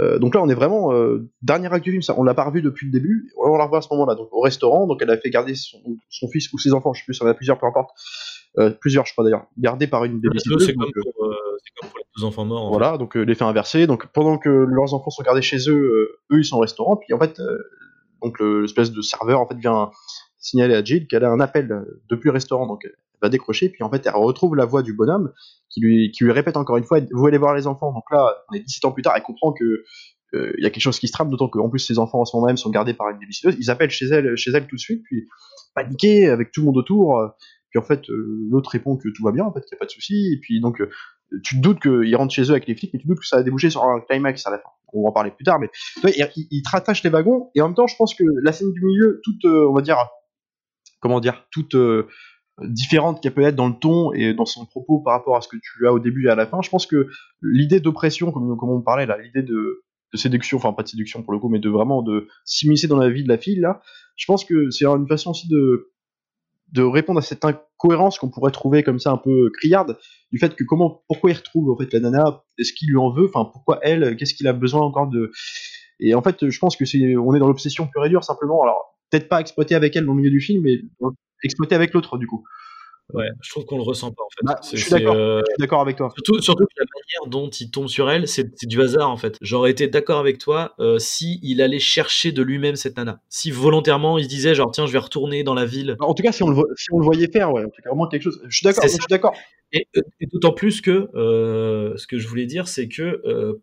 Euh, donc là, on est vraiment euh, dernier acte du film. Ça, on l'a pas revu depuis le début. On la revoit à ce moment-là. Donc au restaurant, donc elle a fait garder son, son fils ou ses enfants, je sais plus, ça en a plusieurs, peu importe. Euh, plusieurs, je crois d'ailleurs, gardés par une babysitter. C'est comme, pour, euh, comme pour les deux enfants morts. Voilà, donc l'effet inversé. Donc pendant que leurs enfants sont gardés chez eux, eux ils sont au restaurant. Puis en fait, donc l'espèce de serveur en fait vient signaler à Jill qu'elle a un appel depuis le restaurant, donc va décrocher, puis en fait elle retrouve la voix du bonhomme qui lui, qui lui répète encore une fois vous allez voir les enfants. Donc là, on est 17 ans plus tard, elle comprend que euh, il y a quelque chose qui se trame, d'autant qu'en plus ses enfants en ce moment même sont gardés par une babysitteuse. Ils appellent chez elle, chez elle tout de suite, puis paniqués avec tout le monde autour. Puis en fait, euh, l'autre répond que tout va bien, en fait, qu'il n'y a pas de souci. Et puis donc, euh, tu te doutes qu'ils rentrent chez eux avec les flics, mais tu te doutes que ça a débouché sur un climax à la fin. On va en parler plus tard, mais ils il te rattachent les wagons. Et en même temps, je pense que la scène du milieu, toute, on va dire, comment dire, toute différente qu'elle peut être dans le ton et dans son propos par rapport à ce que tu as au début et à la fin. Je pense que l'idée d'oppression, comme, comme on parlait là, l'idée de, séduction, enfin pas de séduction pour le coup, mais de vraiment de s'immiscer dans la vie de la fille là, je pense que c'est une façon aussi de de répondre à cette incohérence qu'on pourrait trouver comme ça un peu criarde du fait que comment pourquoi il retrouve en fait la nana est-ce qu'il lui en veut enfin pourquoi elle qu'est-ce qu'il a besoin encore de et en fait je pense que c'est on est dans l'obsession pure et dure simplement alors peut-être pas exploité avec elle dans le milieu du film, mais exploité avec l'autre du coup. Ouais, je trouve qu'on le ressent pas en fait. Bah, je suis euh, d'accord avec toi. Surtout, surtout que la manière dont il tombe sur elle, c'est du hasard en fait. J'aurais été d'accord avec toi euh, si il allait chercher de lui-même cette nana. Si volontairement il se disait genre tiens je vais retourner dans la ville. En tout cas si on le, si on le voyait faire, ouais, en tout cas vraiment quelque chose. Je suis d'accord. Je suis d'accord. Et, et d'autant plus que euh, ce que je voulais dire c'est que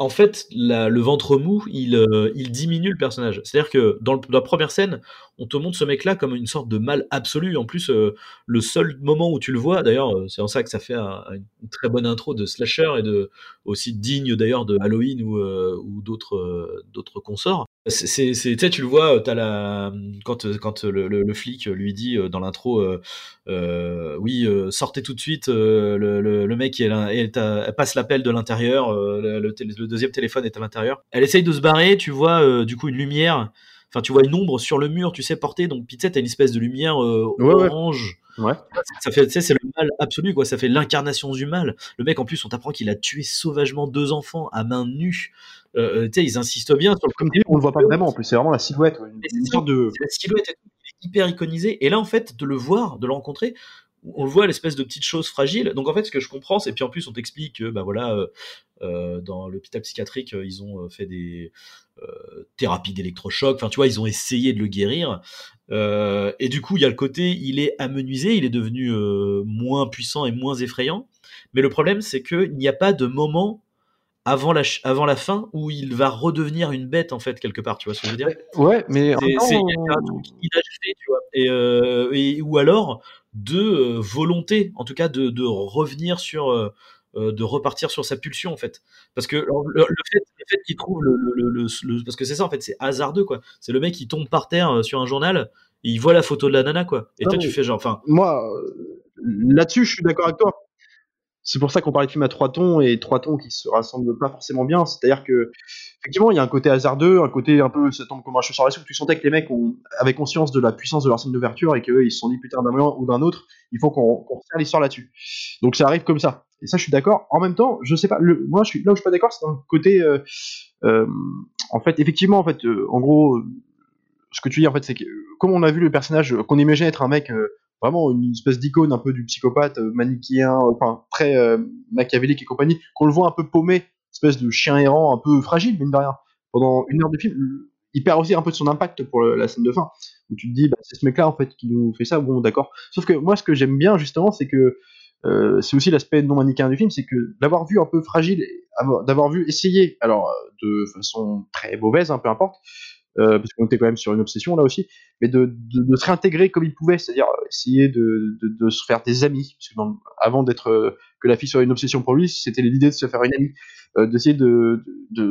en fait, le ventre mou, il, euh, il diminue le personnage. C'est-à-dire que dans, la première scène, on te montre ce mec-là comme une sorte de mal absolu. En plus, euh, le seul moment où tu le vois, d'ailleurs, euh, c'est en ça que ça fait une très bonne intro de slasher et aussi digne d'ailleurs de Halloween ou, d'autres consorts. C'est, tu sais, tu le vois, as la, quand, quand le, le, flic lui dit dans l'intro, euh, oui, sortez tout de suite, le, le, mec elle, elle, passe l'appel de l'intérieur, le, deuxième téléphone est à l'intérieur. Elle essaye de se barrer, tu vois, du coup, une lumière, enfin, tu vois une ombre sur le mur, tu sais, portée, donc, puis tu sais, t'as une espèce de lumière orange. Ouais. Ça fait, c'est le mal absolu, quoi. Ça fait l'incarnation du mal. Le mec, en plus, on t'apprend qu'il a tué sauvagement deux enfants à main nue. Euh, sais, ils insistent bien sur le Comme on le voit pas vraiment, en plus, c'est vraiment la silhouette. Une, sorte de. La silhouette est hyper iconisée. Et là, en fait, de le voir, de le rencontrer, on le voit l'espèce de petite chose fragile. Donc en fait, ce que je comprends, c'est puis en plus on t'explique que bah voilà, euh, euh, dans l'hôpital psychiatrique, ils ont fait des thérapies d'électrochoc. Enfin, tu vois, ils ont essayé de le guérir. et du coup, il y a le côté, il est amenuisé, il est devenu moins puissant et moins effrayant. Mais le problème, c'est qu'il n'y a pas de moment avant la, avant la fin où il va redevenir une bête en fait quelque part tu vois ce que je veux dire? Ouais mais c'est un truc inachevé tu vois. Et, euh, et, ou alors de euh, volonté en tout cas de, de revenir sur euh, de repartir sur sa pulsion en fait. Parce que le, fait, le fait qu'il trouve le, le, parce que c'est ça en fait c'est hasardeux quoi. C'est le mec qui tombe par terre sur un journal et il voit la photo de la nana quoi. Et toi tu fais genre enfin moi là-dessus je suis d'accord avec toi c'est pour ça qu'on parlait de film à trois tons et trois tons qui se rassemblent pas forcément bien. C'est-à-dire que, effectivement, il y a un côté hasardeux, un côté un peu, ça tombe comme un cheveu sur la soupe. Tu sentais que les mecs ont, avaient conscience de la puissance de leur scène d'ouverture et qu'ils se sont dit, putain, d'un moment ou d'un autre, il faut qu'on qu resserre l'histoire là-dessus. Donc ça arrive comme ça. Et ça, je suis d'accord. En même temps, je sais pas, moi, je là où je suis pas d'accord, c'est dans le côté, euh, euh, en fait, effectivement, en fait, euh, en gros, ce que tu dis, en fait, c'est que, comme on a vu le personnage, qu'on imagine être un mec vraiment une espèce d'icône un peu du psychopathe euh, manichéen, enfin très euh, machiavélique et compagnie, qu'on le voit un peu paumé, espèce de chien errant un peu fragile, mine de rien. Pendant une heure de film, il perd aussi un peu de son impact pour la scène de fin, où tu te dis, bah, c'est ce mec-là en fait qui nous fait ça, bon d'accord. Sauf que moi, ce que j'aime bien justement, c'est que euh, c'est aussi l'aspect non manichéen du film, c'est que d'avoir vu un peu fragile, d'avoir vu essayer, alors de façon très mauvaise, hein, peu importe, euh, parce qu'on était quand même sur une obsession là aussi, mais de, de, se réintégrer comme il pouvait, c'est-à-dire essayer de, de, se faire des amis, parce que avant d'être euh, que la fille soit une obsession pour lui, c'était l'idée de se faire une amie, euh, d'essayer de,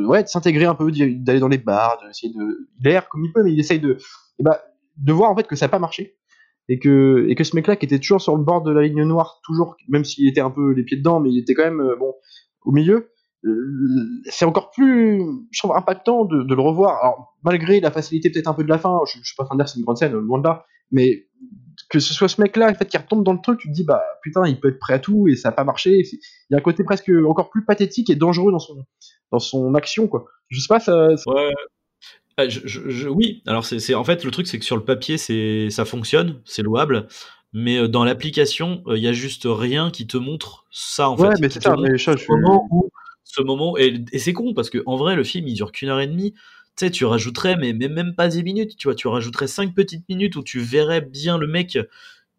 ouais, de s'intégrer un peu, d'aller dans les bars, d'essayer de, l'air comme il peut, mais il essaye de, eh ben, de voir en fait que ça n'a pas marché. Et que, et que ce mec-là qui était toujours sur le bord de la ligne noire, toujours, même s'il était un peu les pieds dedans, mais il était quand même bon au milieu, euh, c'est encore plus, je trouve, impactant de, de, le revoir. Alors, malgré la facilité peut-être un peu de la fin, je, je suis pas fan de dire c'est une grande scène, loin de là, mais que ce soit ce mec-là, en fait, qui retombe dans le truc, tu te dis, bah putain, il peut être prêt à tout et ça n'a pas marché. Il y a un côté presque encore plus pathétique et dangereux dans son, dans son action, quoi. Je sais pas, ça. Ouais. Ah, je, je, oui, alors c'est en fait le truc, c'est que sur le papier, c'est ça fonctionne, c'est louable, mais euh, dans l'application, euh, il y a juste rien qui te montre ça en ouais, fait. mais c'est ça, mais je, moment où ce moment. Et, c'est con parce que en vrai, le film il dure qu'une heure et demie. Tu sais, tu rajouterais, mais, même pas 10 minutes, tu vois, tu rajouterais 5 petites minutes où tu verrais bien le mec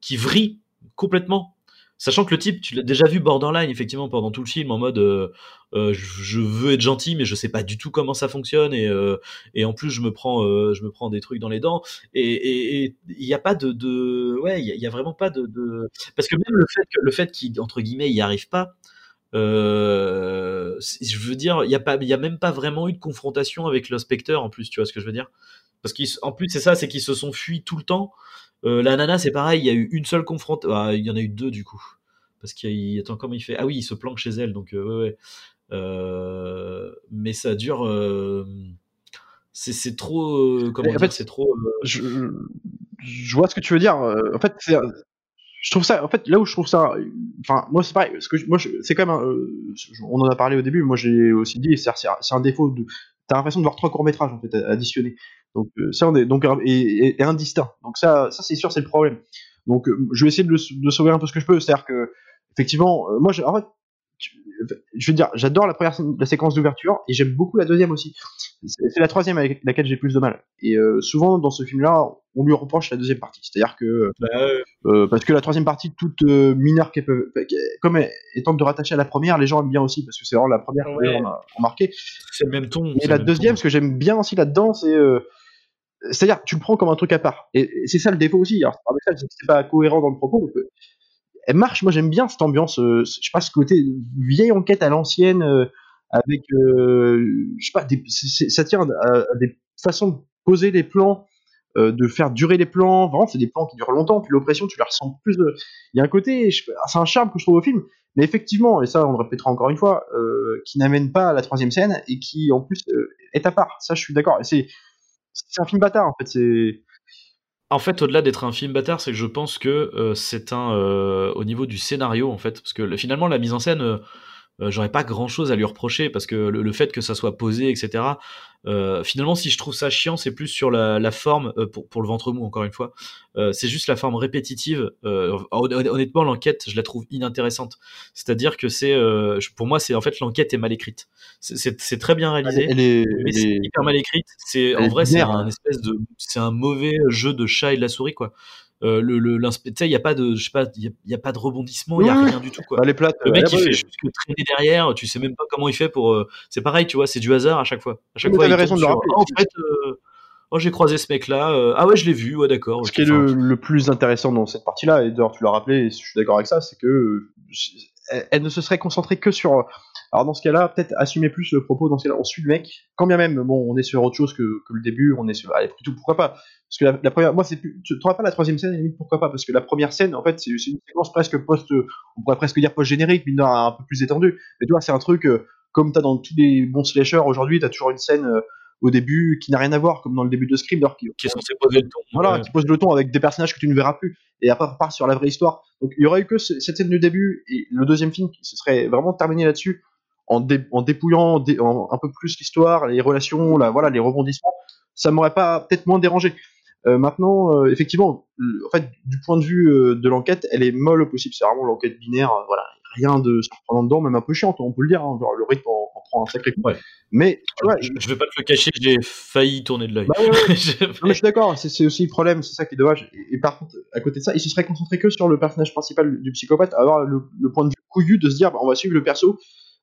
qui vrille complètement. Sachant que le type, tu l'as déjà vu borderline, effectivement, pendant tout le film, en mode euh, euh, je veux être gentil, mais je sais pas du tout comment ça fonctionne, et, euh, et en plus, je me, prends, je me prends des trucs dans les dents, et il n'y a pas de. ouais, il y, a vraiment pas de, Parce que même le fait, qu'il, entre guillemets, il n'y arrive pas, euh, je veux dire, il y a pas, il y a même pas vraiment eu de confrontation avec l'inspecteur en plus, tu vois ce que je veux dire Parce qu'en plus c'est ça, c'est qu'ils se sont fuis tout le temps. Euh, la nana, c'est pareil, il y a eu une seule confrontation, ah, il y en a eu deux du coup, parce qu'il attends comment il fait? Ah oui, il se planque chez elle, donc euh, ouais, ouais. Mais ça dure. C'est trop. comment en fait, c'est trop. Je, je, vois ce que tu veux dire. En fait, c'est je trouve ça, en fait, là où je trouve ça, enfin, moi c'est pareil, ce que moi c'est quand même, euh, on en a parlé au début, moi j'ai aussi dit, c'est un défaut de, t'as l'impression de voir trois courts métrages en fait additionnés, donc euh, ça on est donc et, indistinct, donc ça, ça c'est sûr c'est le problème, donc euh, je vais essayer de, sauver un peu ce que je peux, c'est-à-dire que effectivement, moi en fait, je veux dire, j'adore la première la séquence d'ouverture et j'aime beaucoup la deuxième aussi. C'est la troisième avec laquelle j'ai plus de mal. Et euh, souvent dans ce film-là, on lui reproche la deuxième partie. C'est-à-dire que bah, euh, parce que la troisième partie, toute euh, mineure qu'elle peut, comme étant de rattacher à la première, les gens aiment bien aussi parce que c'est vraiment la première ouais. qu'on a remarqué. C'est le même ton. Et la deuxième, ce que j'aime bien aussi là-dedans, c'est c'est-à-dire tu le prends comme un truc à part. Et, c'est ça le défaut aussi. Alors c'est pas cohérent dans le propos, elle marche. Moi, j'aime bien cette ambiance. Je sais pas ce côté vieille enquête à l'ancienne avec, euh, je sais pas, ça tient à, des façon de poser les plans, euh, de faire durer les plans. Vraiment, c'est des plans qui durent longtemps. Puis l'oppression, tu la ressens plus. de- Il y a un côté, c'est un charme que je trouve au film. Mais effectivement, et ça, on le répétera encore une fois, euh, qui n'amène pas à la troisième scène et qui, en plus, euh, est à part. Ça, je suis d'accord. C'est c'est un film bâtard, en fait. En fait, au-delà d'être un film bâtard, c'est que je pense que euh, c'est un euh, au niveau du scénario en fait, parce que le- finalement la mise en scène, euh, j'aurais pas grand-chose à lui reprocher parce que le, le fait que ça soit posé, etc. euh, finalement, si je trouve ça chiant, c'est plus sur la, la forme euh, pour, pour le ventre mou encore une fois. C'est juste la forme répétitive. Hon- honnêtement, l'enquête, je la trouve inintéressante. C'est-à-dire que c'est, pour moi, c'est en fait l'enquête est mal écrite. C'est- très bien réalisé. elle est, Mais c'est est- hyper mal écrite. C'est en vrai, c'est un hein. espèce de, c'est un mauvais jeu de chat et de la souris quoi. Euh, le, le, l'inspe- tu sais, il y a pas de, je sais pas, il y a, il y a pas de rebondissement, il y a rien du tout quoi. bah, elle est plate. Le mec, euh, il ouais, fait juste que traîner derrière, tu sais même pas comment il fait pour. euh, C'est pareil, tu vois, c'est du hasard à chaque fois. À chaque Mais fois, il raison de le sur, rappeler. Ah, en fait, euh, oh, j'ai croisé ce mec-là. euh, ah ouais, je l'ai vu, ouais, d'accord. Ce qui est le, le plus intéressant dans cette partie-là, et d'ailleurs tu l'as rappelé, et je suis d'accord avec ça, c'est que elle, elle ne se serait concentrée que sur. Alors dans ce cas-là, peut-être assumer plus le propos. Dans ce cas-là, on suit le mec. Quand bien même, bon, on est sur autre chose que, que le début. On est sur. Allez, plutôt pourquoi pas Parce que la, la première, moi c'est plus. Tu rappelles la troisième scène, limite pourquoi pas Parce que la première scène, en fait, c'est une séquence presque post. On pourrait presque dire post-générique, mais un peu plus étendue. Mais tu vois, c'est un truc euh, comme t'as dans tous les bons slashers aujourd'hui, t'as toujours une scène. euh, au début, qui n'a rien à voir, comme dans le début de Scream, alors qui, qui est censé poser le ton. voilà, ouais. qui pose le ton avec des personnages que tu ne verras plus, et après on repart sur la vraie histoire. Donc il y aurait eu que ce- cette scène du début, et le deuxième film qui se serait vraiment terminé là-dessus, en, dé- en dépouillant dé- en- un peu plus l'histoire, les relations, la, voilà, les rebondissements, ça m'aurait pas peut-être moins dérangé. Euh, maintenant, euh, effectivement, le- en fait, du point de vue euh, de l'enquête, elle est molle au possible. C'est vraiment l'enquête binaire, voilà, rien de surprenant dedans, même un peu chiante, on peut le dire. hein, genre, le rythme en, en prend un sacré coup. Ouais. Mais tu vois, je, je vais pas te le cacher, j'ai failli tourner de l'œil. Bah ouais, ouais. J'ai Non, mais je suis d'accord, c'est c'est aussi le problème, c'est ça qui est dommage. Et, et par contre, à côté de ça, il se serait concentré que sur le personnage principal du psychopathe, avoir le, le point de vue couillu de se dire, bah, on va suivre le perso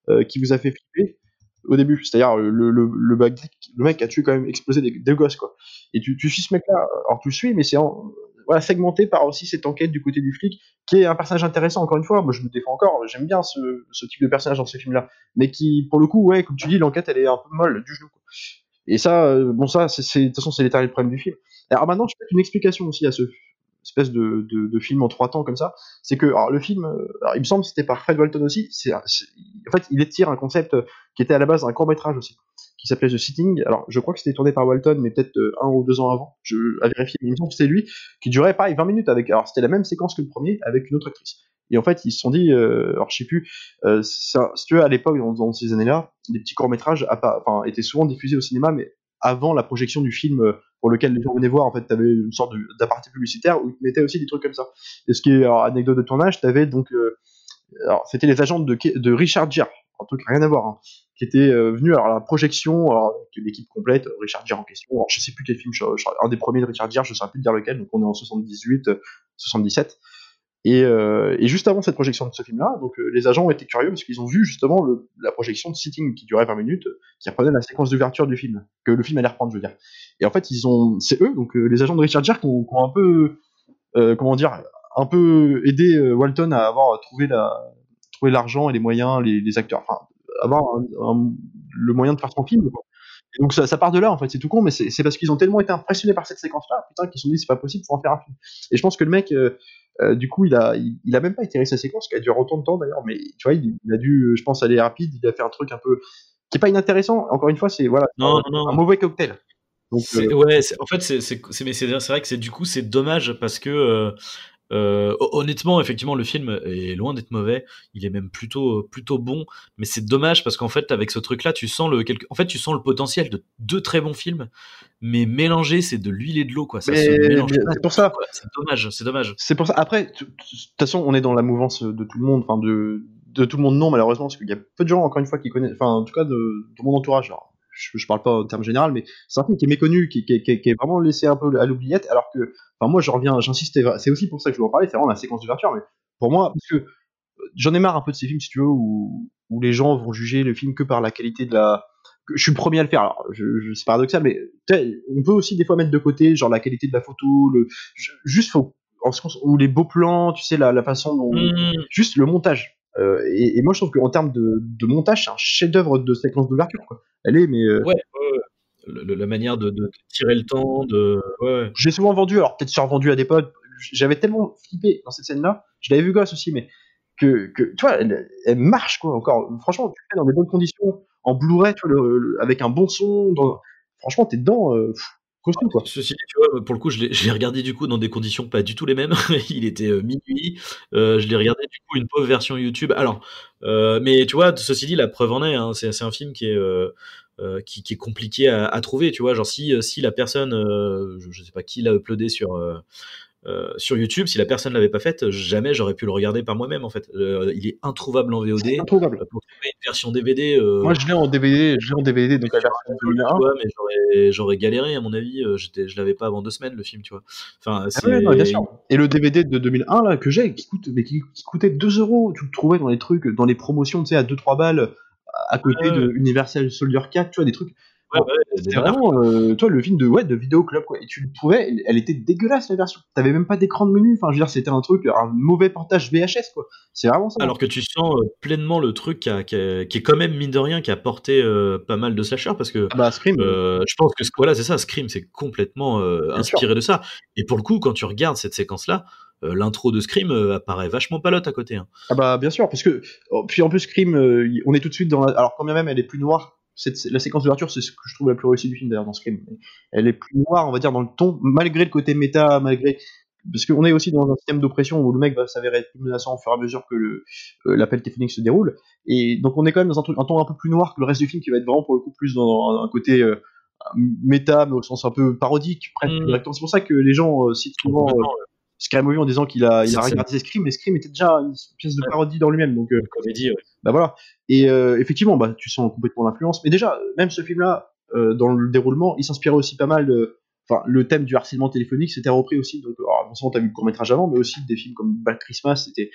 euh, qui vous a fait flipper au début. C'est-à-dire, le, le, le, mec a tué quand même explosé des, des gosses, quoi. Et tu, suis ce mec-là, alors tu le suis, mais c'est voilà, segmenté par aussi cette enquête du côté du flic, qui est un personnage intéressant, encore une fois. Moi, je me défends encore, j'aime bien ce, type de personnage dans ce film-là. Mais qui, pour le coup, ouais, comme tu dis, l'enquête, elle est un peu molle du genou, quoi. Et ça, euh, bon, ça, c'est, de toute façon, c'est l'éternel problème du film. Alors maintenant, je peux une explication aussi à ce espèce de, de, film en trois temps comme ça. C'est que, alors, le film, euh, il me semble c'était par Fred Walton aussi. C'est- en fait, il étire un concept euh, qui était à la base un court métrage aussi, qui s'appelait The Sitting. Alors, je crois que c'était tourné par Walton, mais peut-être euh, un ou deux ans avant. Je à vérifier. Mais il me semble que c'était lui qui durait pareil 20 minutes avec. Alors, c'était la même séquence que le premier avec une autre actrice. Et en fait, ils se sont dit, euh, alors je sais plus, euh, ça, si tu veux, à l'époque, dans, ces années-là, les petits courts-métrages étaient souvent diffusés au cinéma, mais avant la projection du film euh, pour lequel les gens venaient voir, en fait, tu avais une sorte de- d'aparté publicitaire où ils mettaient aussi des trucs comme ça. Et ce qui est, anecdote de tournage, tu avais donc, euh, alors, c'était les agents de, de Richard Gere, un truc rien à voir, hein, qui étaient euh, venus alors, à la projection, alors, avec l'équipe complète, euh, Richard Gere en question, alors, je sais plus quel film, un des premiers de Richard Gere, je sais plus dire lequel, donc on est en 78, euh, 77. Et, euh, et juste avant cette projection de ce film-là, donc euh, les agents ont été curieux parce qu'ils ont vu justement la projection de Sitting qui durait 20 minutes, euh, qui reprenait la séquence d'ouverture du film, que le film allait reprendre, je veux dire. Et en fait, ils ont, c'est eux, donc les agents de Richard Gere, qui ont, un peu, comment dire, un peu aidé Walton à avoir trouvé la, trouvé l'argent et les moyens, les, acteurs, enfin, avoir le moyen de faire son film. Donc ça, part de là en fait, c'est tout con, mais c'est parce qu'ils ont tellement été impressionnés par cette séquence-là, putain, qu'ils se sont dit c'est pas possible, faut en faire un film. Et je pense que le mec, euh, euh, du coup, il a, il, il a même pas étiré sa séquence, qui a duré autant de temps d'ailleurs, mais tu vois, il, il a dû, euh, je pense, aller rapide, il a fait un truc un peu qui est pas inintéressant. Encore une fois, c'est voilà, Non, un, non, un mauvais cocktail. Donc, euh, ouais, en fait, c'est vrai que c'est du coup c'est dommage parce que euh, hon- honnêtement, effectivement, le film est loin d'être mauvais. Il est même plutôt plutôt bon, mais c'est dommage parce qu'en fait, avec ce truc-là, tu sens le quelque... en fait, tu sens le potentiel de deux très bons films, mais mélangé, c'est de l'huile et de l'eau, quoi. Ça c'est pour ça. quoi. C'est dommage, c'est dommage. C'est pour ça. Après, de toute façon, on est dans la mouvance de tout le monde, enfin de, de tout le monde non malheureusement, parce qu'il y a peu de gens encore une fois qui connaissent, enfin en tout cas de, de mon entourage. Alors, je, je parle pas en termes général, mais c'est un film qui est méconnu, qui, qui, qui- qui est vraiment laissé un peu à l'oubliette, alors que, enfin moi je reviens, j'insiste, c'est aussi pour ça que je voulais en parler, c'est vraiment la séquence d'ouverture, mais pour moi, parce que euh, j'en ai marre un peu de ces films, si tu veux, où, où les gens vont juger le film que par la qualité de la. Je suis le premier à le faire, alors je, je- c'est paradoxal, mais on peut aussi des fois mettre de côté, genre la qualité de la photo, le, juste faut, en ce sens- ou les beaux plans, tu sais, la, la façon dont. Mmh. Juste le montage. Euh, et, et moi je trouve qu'en termes de, de montage, c'est un chef-d'œuvre de séquence d'ouverture. Elle est, mais. euh, Ouais, ouais, ouais. la manière de, de, tirer le temps, de. Ouais. J'ai souvent vendu, alors peut-être survendu à des potes. J'avais tellement flippé dans cette scène-là. Je l'avais vu gosse aussi, mais que, que tu vois, elle, elle, marche quoi. Encore, franchement, tu fais dans des bonnes conditions, en Blu-ray, tu vois, le, avec un bon son. Dans... Franchement, t'es dedans. Euh, Ceci dit, tu vois, pour le coup, je l'ai regardé du coup dans des conditions pas du tout les mêmes. Il était euh, minuit. Euh, je l'ai regardé du coup une pauvre version YouTube. Alors, euh, mais tu vois, ceci dit, la preuve en est. Hein, c'est un film qui est qui, est compliqué à, à, trouver, tu vois. Genre si si la personne, je, je sais pas qui l'a uploadé sur euh, sur YouTube, si la personne l'avait pas faite, jamais j'aurais pu le regarder par moi-même en fait. Euh, il est introuvable en VOD. Introuvable. Pour trouver une version DVD. Euh, moi je l'ai en DVD, je l'ai en DVD donc la version 2001. Ouais, mais j'aurais galéré à mon avis. J'étais, je l'avais pas avant deux semaines le film, tu vois. Enfin, ah ouais, non, bien sûr. Et le DVD de 2001 là que j'ai, qui coûte, mais qui, qui, coûtait 2 euros, tu le trouvais dans les trucs, dans les promotions, tu sais, à 2-3 balles à côté de Universal Soldier 4, tu vois, des trucs Ouais, ouais, vraiment, euh, toi, le film de, ouais, de Vidéo Club, quoi. Et tu le trouvais, elle était dégueulasse, la version. T'avais même pas d'écran de menu. Enfin, je veux dire, c'était un truc, un mauvais portage VHS, quoi. C'est vraiment ça. Alors que tu sens euh, pleinement le truc qui, a, qui, a, qui, est quand même, mine de rien, qui a porté euh, pas mal de slashers, parce que. Ah bah, Scream. Euh, je pense que, voilà, c'est ça, Scream, c'est complètement euh, inspiré sûr. de ça. Et pour le coup, quand tu regardes cette séquence-là, euh, l'intro de Scream euh, apparaît vachement palote à côté. Hein. Ah bah bien sûr, parce que oh, puis en plus Scream, euh, on est tout de suite dans la... alors quand bien même elle est plus noire cette, la séquence d'ouverture, c'est ce que je trouve la plus réussie du film d'ailleurs dans Scream. Elle est plus noire, on va dire, dans le ton, malgré le côté méta, malgré. Parce qu'on est aussi dans un système d'oppression où le mec va s'avérer être plus menaçant au fur et à mesure que euh, l'appel téléphonique se déroule. Et donc on est quand même dans un, truc, un ton un peu plus noir que le reste du film qui va être vraiment pour le coup plus dans un, côté euh, méta, mais au sens un peu parodique, presque. Mmh. C'est pour ça que les gens euh, citent souvent. Movie en disant qu'il a, il a regardé Scream, mais Scream était déjà une pièce de parodie dans lui-même. Donc, euh, comédie, ouais. Bah voilà. Et euh, effectivement, bah, tu sens complètement l'influence. Mais déjà, même ce film-là, euh, dans le déroulement, il s'inspirait aussi pas mal de. Enfin, le thème du harcèlement téléphonique s'était repris aussi. Donc, alors, seulement t'as vu le court-métrage avant, mais aussi des films comme Bad Christmas, c'était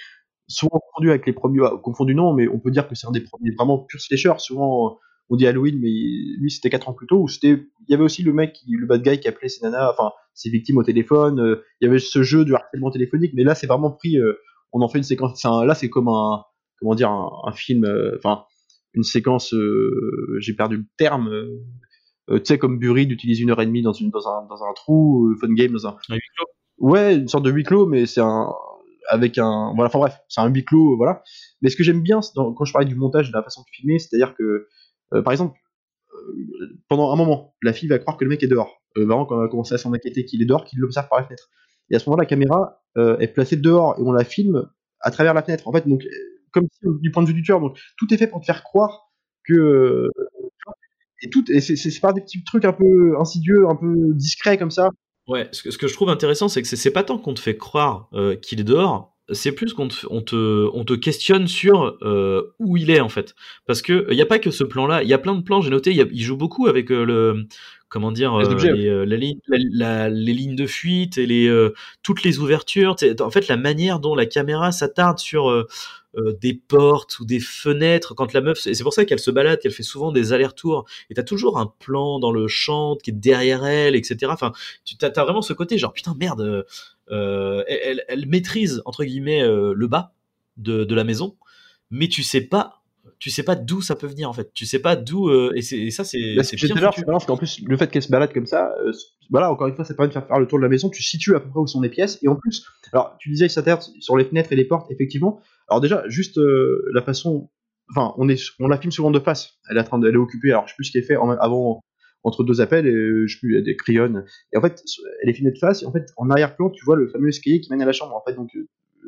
souvent confondu avec les premiers. Confondu non, mais on peut dire que c'est un des premiers vraiment pur slasher. Souvent on dit Halloween, mais lui c'était 4 ans plus tôt, où c'était, il y avait aussi le mec, qui, le bad guy qui appelait ses nanas, enfin ses victimes au téléphone, euh, il y avait ce jeu du harcèlement téléphonique, mais là c'est vraiment pris, euh, on en fait une séquence, un, là c'est comme un, comment dire, un, un film, euh, enfin une séquence, j'ai perdu le terme, tu sais comme Bury d'utiliser une heure et demie dans, une, dans, un, dans un trou, Fun Game dans un... un huis clos. Ouais, une sorte de huis clos, mais c'est un avec un voilà enfin bref c'est un huis clos voilà mais ce que j'aime bien dans, quand je parlais du montage de la façon de filmer c'est à dire que euh, par exemple, euh, pendant un moment, la fille va croire que le mec est dehors. Euh, vraiment, quand elle va commencer à s'en inquiéter qu'il est dehors, qu'il l'observe par la fenêtre. Et à ce moment-là, la caméra est placée dehors et on la filme à travers la fenêtre. En fait, donc, comme si, du point de vue du tueur, tout est fait pour te faire croire que et tout et c'est pas des petits trucs un peu insidieux, un peu discrets comme ça. Ouais, ce que, ce que je trouve intéressant, c'est que c'est pas tant qu'on te fait croire qu'il est dehors, c'est plus qu'on te, on te, on te questionne sur euh, où il est en fait. Parce que il n'y a pas que ce plan-là, il y a plein de plans, j'ai noté, il, joue beaucoup avec euh, le comment dire euh, les, euh, la ligne, la, la, les lignes de fuite et les euh, toutes les ouvertures. En fait, la manière dont la caméra s'attarde sur euh, des portes ou des fenêtres quand la meuf. Et c'est pour ça qu'elle se balade, qu'elle fait souvent des allers-retours. Et t'as toujours un plan dans le champ qui est derrière elle, etc. Enfin, tu as vraiment ce côté genre putain merde. Elle, elle, maîtrise entre guillemets le bas de, de la maison, mais tu sais pas tu sais pas d'où ça peut venir en fait. Tu sais pas d'où euh, et, et, ça c'est. Bah, c'est bien. C'est parce qu'en plus le fait qu'elle se balade comme ça, euh, voilà encore une fois ça permet de faire faire le tour de la maison. Tu situes à peu près où sont les pièces et en plus, alors tu disais il s'attarde sur les fenêtres et les portes effectivement. Alors déjà juste euh, la façon, enfin on est on la filme souvent de face. Elle est en train de, elle est occupée. Alors je sais plus ce qu'elle fait en, avant entre deux appels et je sais plus des crayons et en fait elle est filmée de face et en fait en arrière-plan tu vois le fameux escalier qui mène à la chambre en fait donc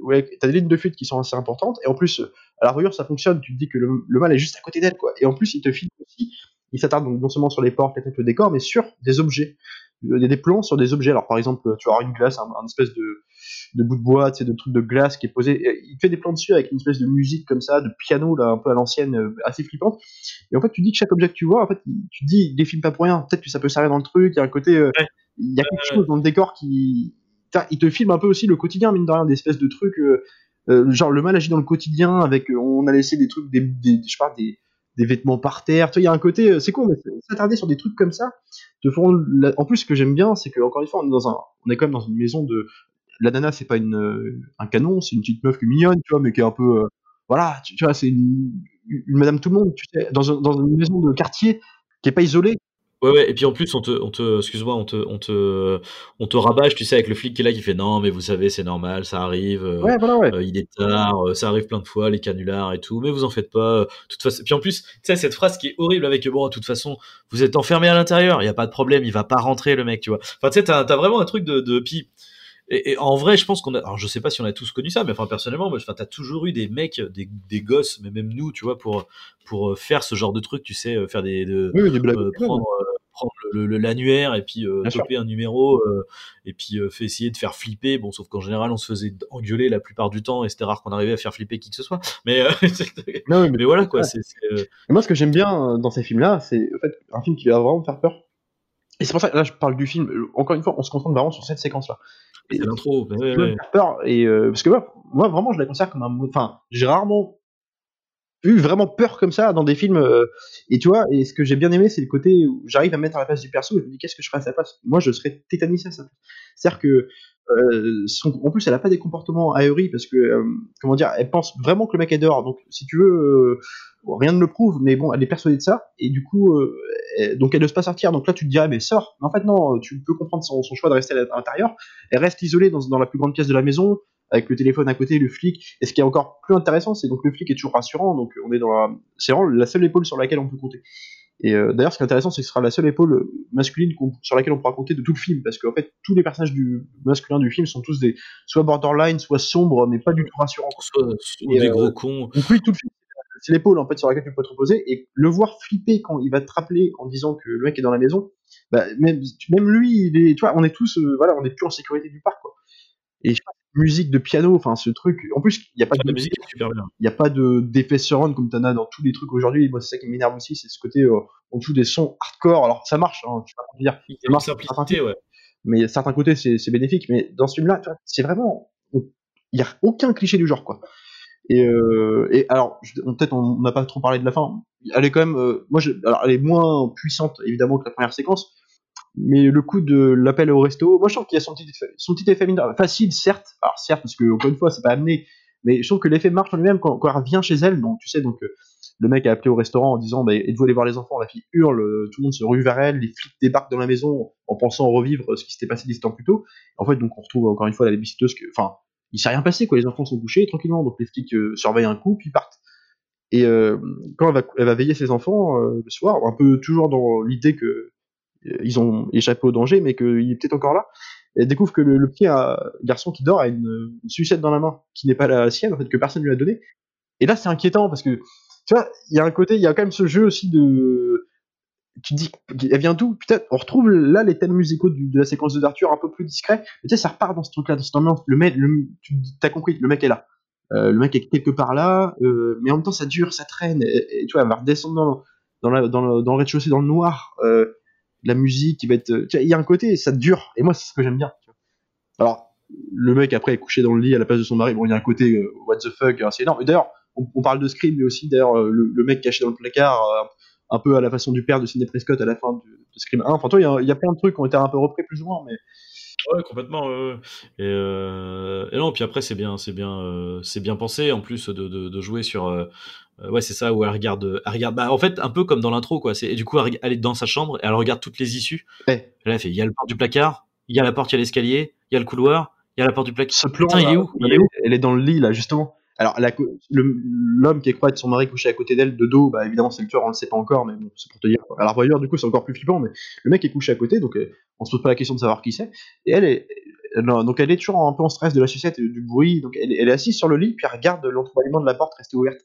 ouais, t'as des lignes de fuite qui sont assez importantes, et en plus, à la rayure, ça fonctionne, tu te dis que le, le mal est juste à côté d'elle, quoi. Et en plus, il te filme aussi, il s'attarde non seulement sur les portes, les têtes, le décor, mais sur des objets. Il y a des plans sur des objets. Alors, par exemple, tu vas avoir une glace, un espèce de, de bout de bois, tu sais, de truc de glace qui est posé. Il fait des plans dessus avec une espèce de musique comme ça, de piano, là, un peu à l'ancienne, euh, assez flippante. Et en fait, tu dis que chaque objet que tu vois, en fait, tu te dis, il défile pas pour rien. Peut-être que ça peut servir dans le truc. Il y a un côté, euh, il y a quelque chose dans le décor qui, il te filme un peu aussi le quotidien, mine de rien, des espèces de trucs. Euh, euh, genre le mal agit dans le quotidien avec on a laissé des trucs des, des je sais pas des, des vêtements par terre il y a un côté c'est con mais s'attarder sur des trucs comme ça en plus ce que j'aime bien c'est que encore une fois on est dans un on est quand même dans une maison de la nana c'est pas une un canon c'est une petite meuf qui est mignonne tu vois mais qui est un peu voilà tu, tu vois c'est une, une, madame tout le monde tu sais dans, dans une maison de quartier qui est pas isolée Ouais, ouais, et puis en plus, on te, on te, excuse-moi, on te, on te, on te rabâche, tu sais, avec le flic qui est là, qui fait non, mais vous savez, c'est normal, ça arrive, euh, Ouais, voilà, ouais. euh, il est tard, euh, ça arrive plein de fois, les canulars et tout, mais vous en faites pas. euh, toute façon, puis en plus, tu sais, cette phrase qui est horrible avec bon, de toute façon, vous êtes enfermé à l'intérieur, il y a pas de problème, il va pas rentrer le mec, tu vois. Enfin, tu sais, t'as, t'as vraiment un truc de, de, puis, et, et en vrai, je pense qu'on a, alors je sais pas si on a tous connu ça, mais enfin personnellement, moi, enfin, t'as toujours eu des mecs, des, des gosses, mais même nous, tu vois, pour, pour euh, faire ce genre de truc, tu sais, euh, faire des, de, Oui, des blagues. euh, prendre, euh, prendre l'annuaire et puis euh, toper un numéro euh, et puis euh, fait essayer de faire flipper. Bon, sauf qu'en général, on se faisait engueuler la plupart du temps et c'était rare qu'on arrivait à faire flipper qui que ce soit. Mais, euh, Non, mais, mais voilà quoi. C'est, c'est, euh, Et moi, ce que j'aime bien dans ces films-là, c'est en fait un film qui va vraiment me faire peur. Et c'est pour ça que là, je parle du film. Euh, Encore une fois, on se concentre vraiment sur cette séquence-là. C'est l'intro. ouais, ouais. peur. Et euh, parce que moi, moi, vraiment, je la considère comme un. Enfin, j'ai rarement eu vraiment peur comme ça dans des films. euh, et tu vois, et ce que j'ai bien aimé, c'est le côté où j'arrive à me mettre à la place du perso et je me dis qu'est-ce que je ferais à sa place? Moi, je serais tétanisé à sa place. C'est-à-dire que, euh, son- en plus, elle a pas des comportements ahuris parce que, euh, comment dire, elle pense vraiment que le mec est dehors. Donc, si tu veux, rien ne le prouve, mais bon, elle est persuadée de ça. Et du coup, euh, elle- donc elle n'ose pas sortir. Donc là, tu te dirais, mais sors. Mais en fait, non, tu peux comprendre son, son choix de rester à l'intérieur. Elle reste isolée dans, dans la plus grande pièce de la maison avec le téléphone à côté, le flic. Et ce qui est encore plus intéressant, c'est donc le flic est toujours rassurant. Donc on est dans la, c'est vraiment la seule épaule sur laquelle on peut compter. Et euh, d'ailleurs, ce qui est intéressant, c'est que ce sera la seule épaule masculine sur laquelle on pourra compter de tout le film, parce qu'en fait, tous les personnages du masculin du film sont tous des soit borderline, soit sombres, mais pas du tout rassurants. Soit, soit des euh, gros cons. Donc lui, tout le film, c'est l'épaule en fait sur laquelle tu peux te reposer, et le voir flipper quand il va te rappeler en disant que le mec est dans la maison, bah, même, même lui, il est, tu vois, on est tous, euh, voilà, on est plus en sécurité du parc, quoi. Et je sais pas, musique de piano, enfin ce truc. En plus, il n'y a pas de musique il n'y a pas de d'effet surround comme t'en as dans tous les trucs aujourd'hui. Moi, c'est ça qui m'énerve aussi, c'est ce côté euh, on joue des sons hardcore. Alors ça marche, hein, pas te dire, Ça marche, simplicité, ouais. mais certains côtés c'est bénéfique. Mais dans ce film-là, tu c'est vraiment il y a aucun cliché du genre quoi. Et, euh, et alors peut-être on n'a pas trop parlé de la fin. Elle est quand même, euh, moi, alors elle est moins puissante évidemment que la première séquence. Mais le coup de l'appel au resto, moi je trouve qu'il y a son petit effet, son petit effet mineur. facile certes, alors certes parce que encore une fois c'est pas amené, mais je trouve que l'effet marche en lui-même quand, quand elle revient chez elle. Donc tu sais donc euh, le mec a appelé au restaurant en disant bah, êtes-vous allé voir les enfants? La fille hurle, tout le monde se rue vers elle, les flics débarquent dans la maison en pensant revivre ce qui s'était passé dix ans plus tôt. En fait donc on retrouve encore une fois la babysitter enfin il s'est rien passé quoi, les enfants sont couchés tranquillement donc les flics euh, surveillent un coup puis partent. Et euh, quand elle va, elle va veiller ses enfants euh, le soir, un peu toujours dans l'idée que ils ont échappé au danger, mais qu'il est peut-être encore là. Elle découvre que le, petit garçon qui dort a une, une sucette dans la main qui n'est pas la sienne, en fait, que personne ne lui a donnée. Et là, c'est inquiétant parce que, tu vois, il y a un côté, il y a quand même ce jeu aussi de. Tu dis, elle vient d'où Putain, on retrouve là les thèmes musicaux de la séquence d'ouverture un peu plus discrets. Mais tu sais, ça repart dans ce truc-là, dans cette ambiance. Le mec, tu as compris, le mec est là. Euh, le mec est quelque part là, euh, mais en même temps, ça dure, ça traîne. Et, tu vois, elle va redescendre dans, dans, le, dans le rez-de-chaussée, dans le noir. Euh, la musique qui va être. Il y a un côté, ça dure. Et moi, c'est ce que j'aime bien. tu vois. Alors, le mec après est couché dans le lit à la place de son mari. Bon, il y a un côté what the fuck assez énorme. Et d'ailleurs, on, on parle de Scream, mais aussi d'ailleurs le, le mec caché dans le placard, un peu à la façon du père de Sidney Prescott à la fin de, de Scream 1. Enfin, toi, il y a- il y, a plein de trucs qui ont été un peu repris plus ou moins, mais Ouais, complètement. ouais, ouais. Et, euh, et non, puis après c'est bien, c'est bien, euh, c'est bien pensé en plus de, de, de jouer sur. euh, ouais, c'est ça où elle regarde, elle regarde. Bah, en fait, un peu comme dans l'intro, quoi. C'est et du coup, elle, est dans sa chambre et elle regarde toutes les issues. Et là, elle fait. Il y a le porte du placard, il y a la porte, il y a l'escalier, il y a le couloir, il y a la porte du placard. ce plan, Putain, il est où? Il elle, est où elle est dans le lit là, justement. Alors, la l'homme qui est croit être son mari couché à côté d'elle de dos, bah évidemment c'est le tueur, on le sait pas encore, mais bon, c'est pour te dire. Alors d'ailleurs, du coup, c'est encore plus flippant, mais le mec est couché à côté, donc euh, on se pose pas la question de savoir qui c'est. Et elle est, donc elle est toujours un peu en stress de la sucette et du bruit, donc elle, elle est assise sur le lit, puis elle regarde l'entrebâillement de la porte rester ouverte.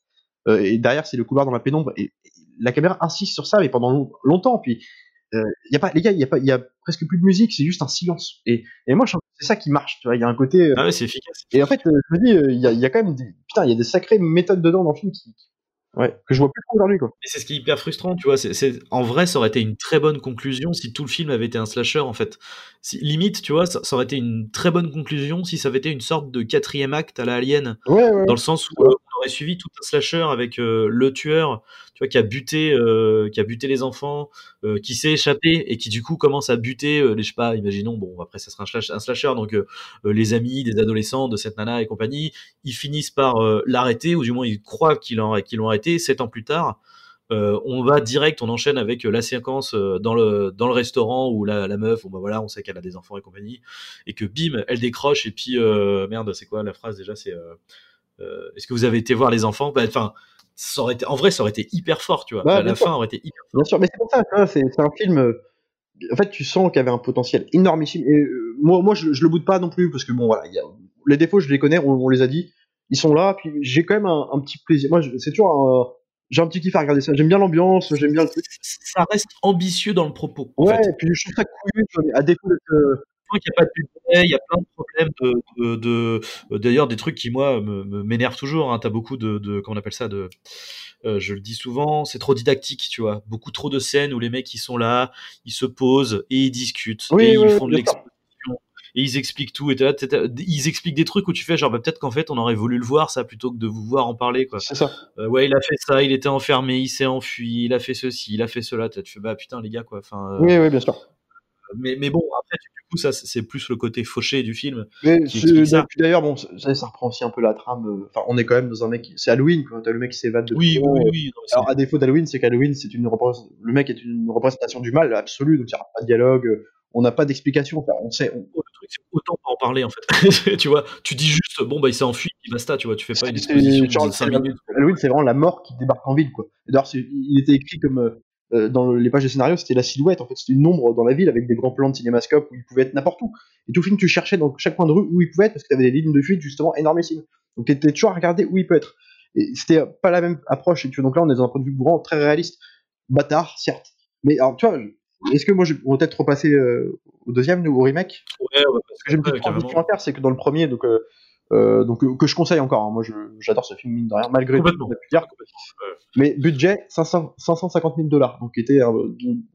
Euh, et derrière, c'est le couloir dans la pénombre, et, la caméra insiste sur ça, mais pendant long- longtemps, puis. euh, y a pas, les gars, il y a pas, y a presque plus de musique, c'est juste un silence. Et, et moi, c'est ça qui marche, tu vois. Il y a un côté, euh, Ah ouais, c'est efficace. et en fait, euh, je me dis, euh, il y, a, il y a quand même des, putain, il y a des sacrées méthodes dedans dans le film qui, ouais, que je vois plus aujourd'hui, quoi. Et c'est ce qui est hyper frustrant, tu vois. C'est, en vrai, ça aurait été une très bonne conclusion si tout le film avait été un slasher, en fait. Si, limite, tu vois, ça, ça aurait été une très bonne conclusion si ça avait été une sorte de quatrième acte à la Alien, Ouais, ouais. dans le sens où euh, aurait suivi tout un slasher avec euh, le tueur, tu vois, qui a buté, euh, qui a buté les enfants, euh, qui s'est échappé et qui du coup commence à buter, les, je sais pas, imaginons, bon, après ça sera un, slash- un slasher, donc les amis des adolescents de cette nana et compagnie, ils finissent par l'arrêter, ou du moins ils croient qu'ils l'ont, arrêté, sept ans plus tard. on va direct, on enchaîne avec la séquence dans le dans le restaurant où la, meuf, bon bah voilà, on sait qu'elle a des enfants et compagnie, et que bim, elle décroche et puis merde, c'est quoi la phrase déjà C'est est-ce que vous avez été voir les enfants? Bah, Enfin, ça aurait été, en vrai, ça aurait été hyper fort, tu vois. Ouais, la bien la sûr. fin aurait été hyper Bien sûr, mais c'est pour ça, vois, c'est un film. euh, En fait, tu sens qu'il y avait un potentiel énormissime. Et euh, moi, moi, je, je le boude pas non plus parce que bon, voilà, il y a... les défauts, je les connais, on, on les a dit, ils sont là. Puis j'ai quand même un, un petit plaisir. Moi, c'est toujours un, j'ai un petit kiff à regarder ça. J'aime bien l'ambiance, j'aime bien le truc. ça reste ambitieux dans le propos. En Ouais, fait. et puis je trouve ça mais à défaut d'être. Qu'il n'y a pas de budget, il y a plein de problèmes de, de, de- euh, d'ailleurs des trucs qui moi m'énervent toujours. Hein. T'as beaucoup de, de, comment on appelle ça, de, euh, je le dis souvent, c'est trop didactique, tu vois. Beaucoup trop de scènes où les mecs ils sont là, ils se posent et ils discutent Oui, et oui, ils oui, font de l'exposition et ils expliquent tout et ils expliquent des trucs où tu fais genre bah, peut-être qu'en fait on aurait voulu le voir ça plutôt que de vous voir en parler quoi. C'est ça. Euh, ouais, il a fait ça, il était enfermé, il s'est enfui, il a fait ceci, il a fait cela. Tu fais bah putain les gars quoi. Enfin, euh, Oui, oui, bien sûr. mais, mais bon, après, du coup, ça, c'est plus le côté fauché du film. Mais puis d'ailleurs, bon, ça, ça reprend aussi un peu la trame. euh, Enfin, on est quand même dans un mec. C'est Halloween, quoi. T'as le mec qui s'évade de Oui, oui, oui. euh, oui, Alors, à défaut d'Halloween, c'est qu'Halloween, c'est une représent- le mec est une représentation du mal absolu, donc il n'y aura pas de dialogue, euh, on n'a pas d'explication. Enfin, on sait. on- le truc, c'est autant pas en parler, en fait. tu vois, tu dis juste, bon, bah, il s'est enfui, il basta, tu vois, tu fais pas une exposition genre, de 5 c'est- minutes. Halloween, c'est vraiment la mort qui débarque en ville, quoi. D'ailleurs, il était écrit comme euh, dans les pages des scénarios, c'était la silhouette, en fait, c'était une ombre dans la ville avec des grands plans de cinémascope où il pouvait être n'importe où. Et tout film, tu cherchais dans chaque coin de rue où il pouvait être parce que tu avais des lignes de fuite justement énormissimes. Donc, tu étais toujours à regarder où il peut être. Et c'était pas la même approche. Et tu vois, donc là, on est dans un point de vue vraiment très réaliste. Bâtard, certes. Mais alors, tu vois, est-ce que moi, je, on va peut-être repasser euh, au deuxième, ou au remake? Ouais, ouais, parce ce que j'ai une petite transition à faire, c'est que dans le premier, donc, euh, euh, donc euh, que je conseille encore, hein, moi j'adore ce film mine de rien, malgré tout dire. Mais budget 500, 550 000 dollars, donc était euh,